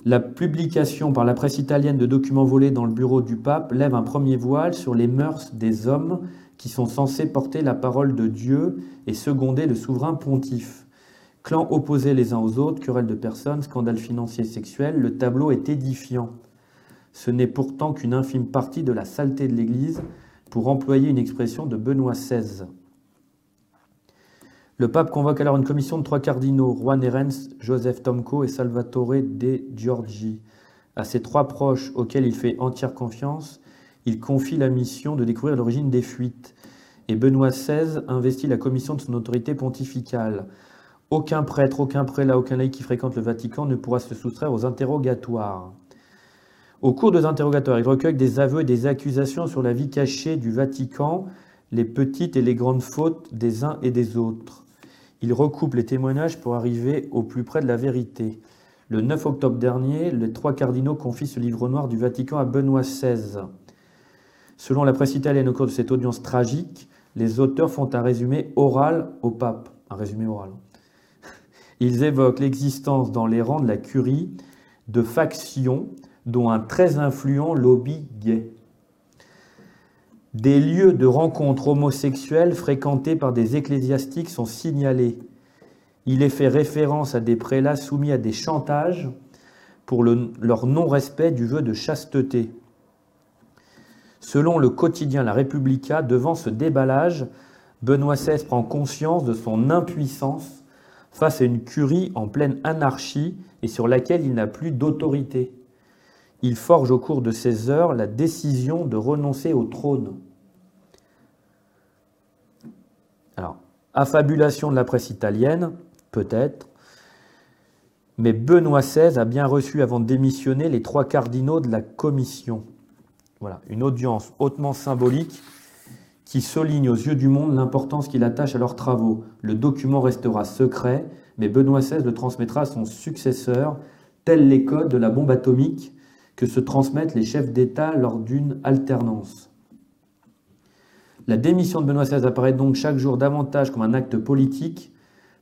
La publication par la presse italienne de documents volés dans le bureau du pape lève un premier voile sur les mœurs des hommes qui sont censés porter la parole de Dieu et seconder le souverain pontife. Clans opposés les uns aux autres, querelles de personnes, scandales financiers sexuels, le tableau est édifiant. Ce n'est pourtant qu'une infime partie de la saleté de l'Église, pour employer une expression de Benoît XVI. Le pape convoque alors une commission de trois cardinaux, Juan Herens, Joseph Tomco et Salvatore De Giorgi. À ces trois proches auxquels il fait entière confiance, il confie la mission de découvrir l'origine des fuites. Et Benoît XVI investit la commission de son autorité pontificale. Aucun prêtre, aucun prélat, aucun laïc qui fréquente le Vatican ne pourra se soustraire aux interrogatoires. Au cours des interrogatoires, il recueille des aveux et des accusations sur la vie cachée du Vatican, les petites et les grandes fautes des uns et des autres. Il recoupe les témoignages pour arriver au plus près de la vérité. Le 9 octobre dernier, les trois cardinaux confient ce livre noir du Vatican à Benoît XVI. Selon la presse italienne, au cours de cette audience tragique, les auteurs font un résumé oral au pape. Un résumé oral. Ils évoquent l'existence dans les rangs de la curie de factions dont un très influent lobby gay. Des lieux de rencontres homosexuelles fréquentés par des ecclésiastiques sont signalés. Il est fait référence à des prélats soumis à des chantages pour leur non-respect du vœu de chasteté. Selon le quotidien La Repubblica, devant ce déballage, Benoît XVI prend conscience de son impuissance face à une curie en pleine anarchie et sur laquelle il n'a plus d'autorité il forge au cours de ces heures la décision de renoncer au trône. Alors, affabulation de la presse italienne, peut-être, mais Benoît XVI a bien reçu avant de démissionner les trois cardinaux de la commission. Voilà, une audience hautement symbolique qui souligne aux yeux du monde l'importance qu'il attache à leurs travaux. Le document restera secret, mais Benoît XVI le transmettra à son successeur, tels les codes de la bombe atomique que se transmettent les chefs d'État lors d'une alternance. La démission de Benoît XVI apparaît donc chaque jour davantage comme un acte politique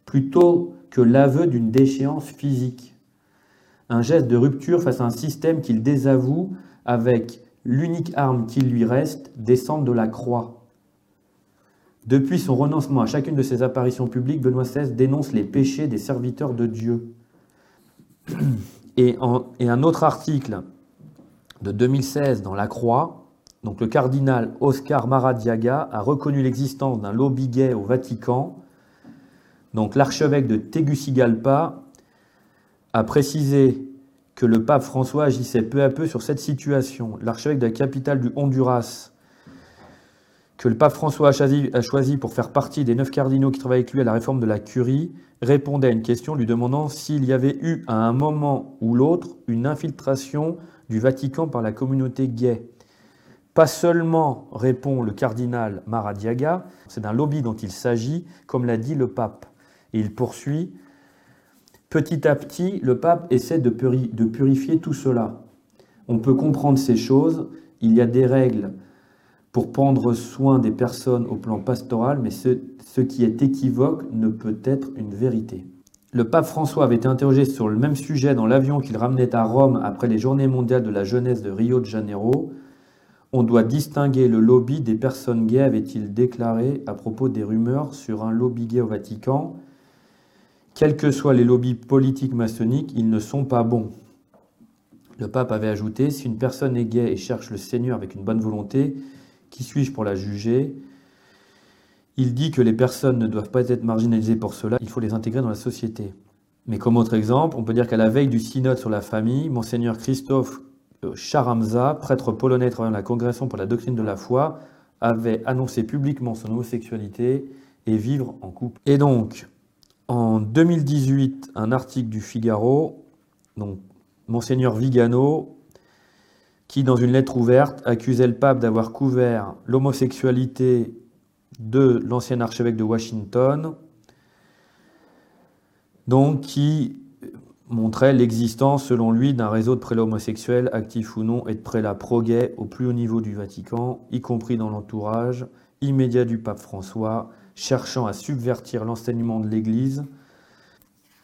plutôt que l'aveu d'une déchéance physique. Un geste de rupture face à un système qu'il désavoue avec l'unique arme qui lui reste, descendre de la croix. Depuis son renoncement à chacune de ses apparitions publiques, Benoît XVI dénonce les péchés des serviteurs de Dieu. Et, et un autre article de 2016 dans La Croix, donc le cardinal Oscar Maradiaga a reconnu l'existence d'un lobby gay au Vatican. Donc l'archevêque de Tegucigalpa a précisé que le pape François agissait peu à peu sur cette situation. L'archevêque de la capitale du Honduras, que le pape François a choisi, a choisi, pour faire partie des neuf cardinaux qui travaillent avec lui à la réforme de la curie, répondait à une question lui demandant s'il y avait eu à un moment ou l'autre une infiltration du Vatican par la communauté gay. Pas seulement, répond le cardinal Maradiaga, c'est d'un lobby dont il s'agit, comme l'a dit le pape. Et il poursuit, petit à petit, le pape essaie de, purifier tout cela. On peut comprendre ces choses, il y a des règles pour prendre soin des personnes au plan pastoral, mais ce qui est équivoque ne peut être une vérité. Le pape François avait été interrogé sur le même sujet dans l'avion qu'il ramenait à Rome après les Journées mondiales de la jeunesse de Rio de Janeiro. On doit distinguer le lobby des personnes gays, avait-il déclaré à propos des rumeurs sur un lobby gay au Vatican. Quels que soient les lobbies politiques maçonniques, ils ne sont pas bons. Le pape avait ajouté, si une personne est gay et cherche le Seigneur avec une bonne volonté, qui suis-je pour la juger? Il dit que les personnes ne doivent pas être marginalisées pour cela, il faut les intégrer dans la société. Mais comme autre exemple, on peut dire qu'à la veille du synode sur la famille, monseigneur Christophe euh, Charamza, prêtre polonais travaillant à la Congrégation pour la doctrine de la foi, avait annoncé publiquement son homosexualité et vivre en couple. Et donc, en 2018, un article du Figaro, donc Monseigneur Vigano, qui, dans une lettre ouverte, accusait le pape d'avoir couvert l'homosexualité de l'ancien archevêque de Washington, donc qui montrait l'existence, selon lui, d'un réseau de prélats homosexuels, actifs ou non, et de prélats pro-gays au plus haut niveau du Vatican, y compris dans l'entourage immédiat du pape François, cherchant à subvertir l'enseignement de l'Église.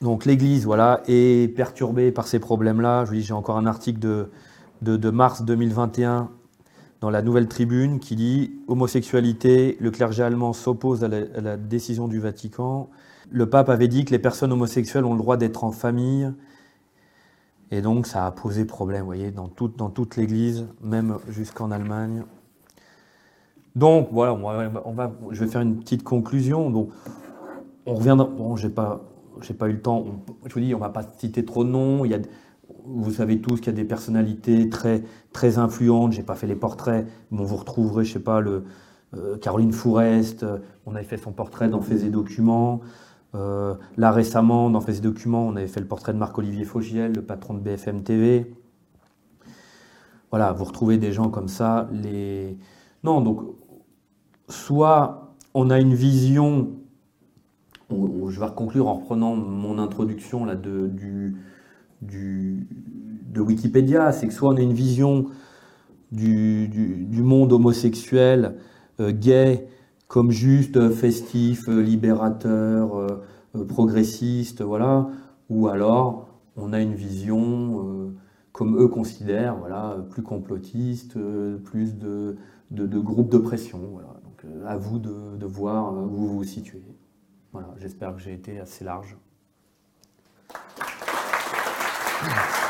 Donc l'Église, voilà, est perturbée par ces problèmes-là. Je vous dis, j'ai encore un article de, de, mars 2021 dans la Nouvelle Tribune qui dit homosexualité, le clergé allemand s'oppose à, la décision du Vatican le pape avait dit que les personnes homosexuelles ont le droit d'être en famille. Et donc ça a posé problème, vous voyez, dans toute, dans toute l'Église, même jusqu'en Allemagne. Donc voilà, on va, je vais faire une petite conclusion. Donc, on reviendra. Bon, j'ai pas, j'ai pas eu le temps. je vous dis, on va pas citer trop de noms. Il y a, vous savez tous qu'il y a des personnalités très, très influentes. J'ai pas fait les portraits. Bon, vous retrouverez, je sais pas, le euh, Caroline Fourest. On avait fait son portrait dans Faits et Documents. Euh, là récemment, dans ces documents, on avait fait le portrait de Marc-Olivier Fogiel, le patron de BFM TV. Voilà, vous retrouvez des gens comme ça. Les... Non, donc, soit on a une vision, je vais conclure en reprenant mon introduction là, de, du, de Wikipédia, c'est que soit on a une vision du, monde homosexuel, euh, gay, comme juste euh, festif, euh, libérateur, progressiste, voilà, ou alors on a une vision comme eux considèrent, voilà, plus complotiste, plus de, de, groupes de pression. Voilà. Donc à vous de, de voir où vous vous situez. Voilà, j'espère que j'ai été assez large. Thank you.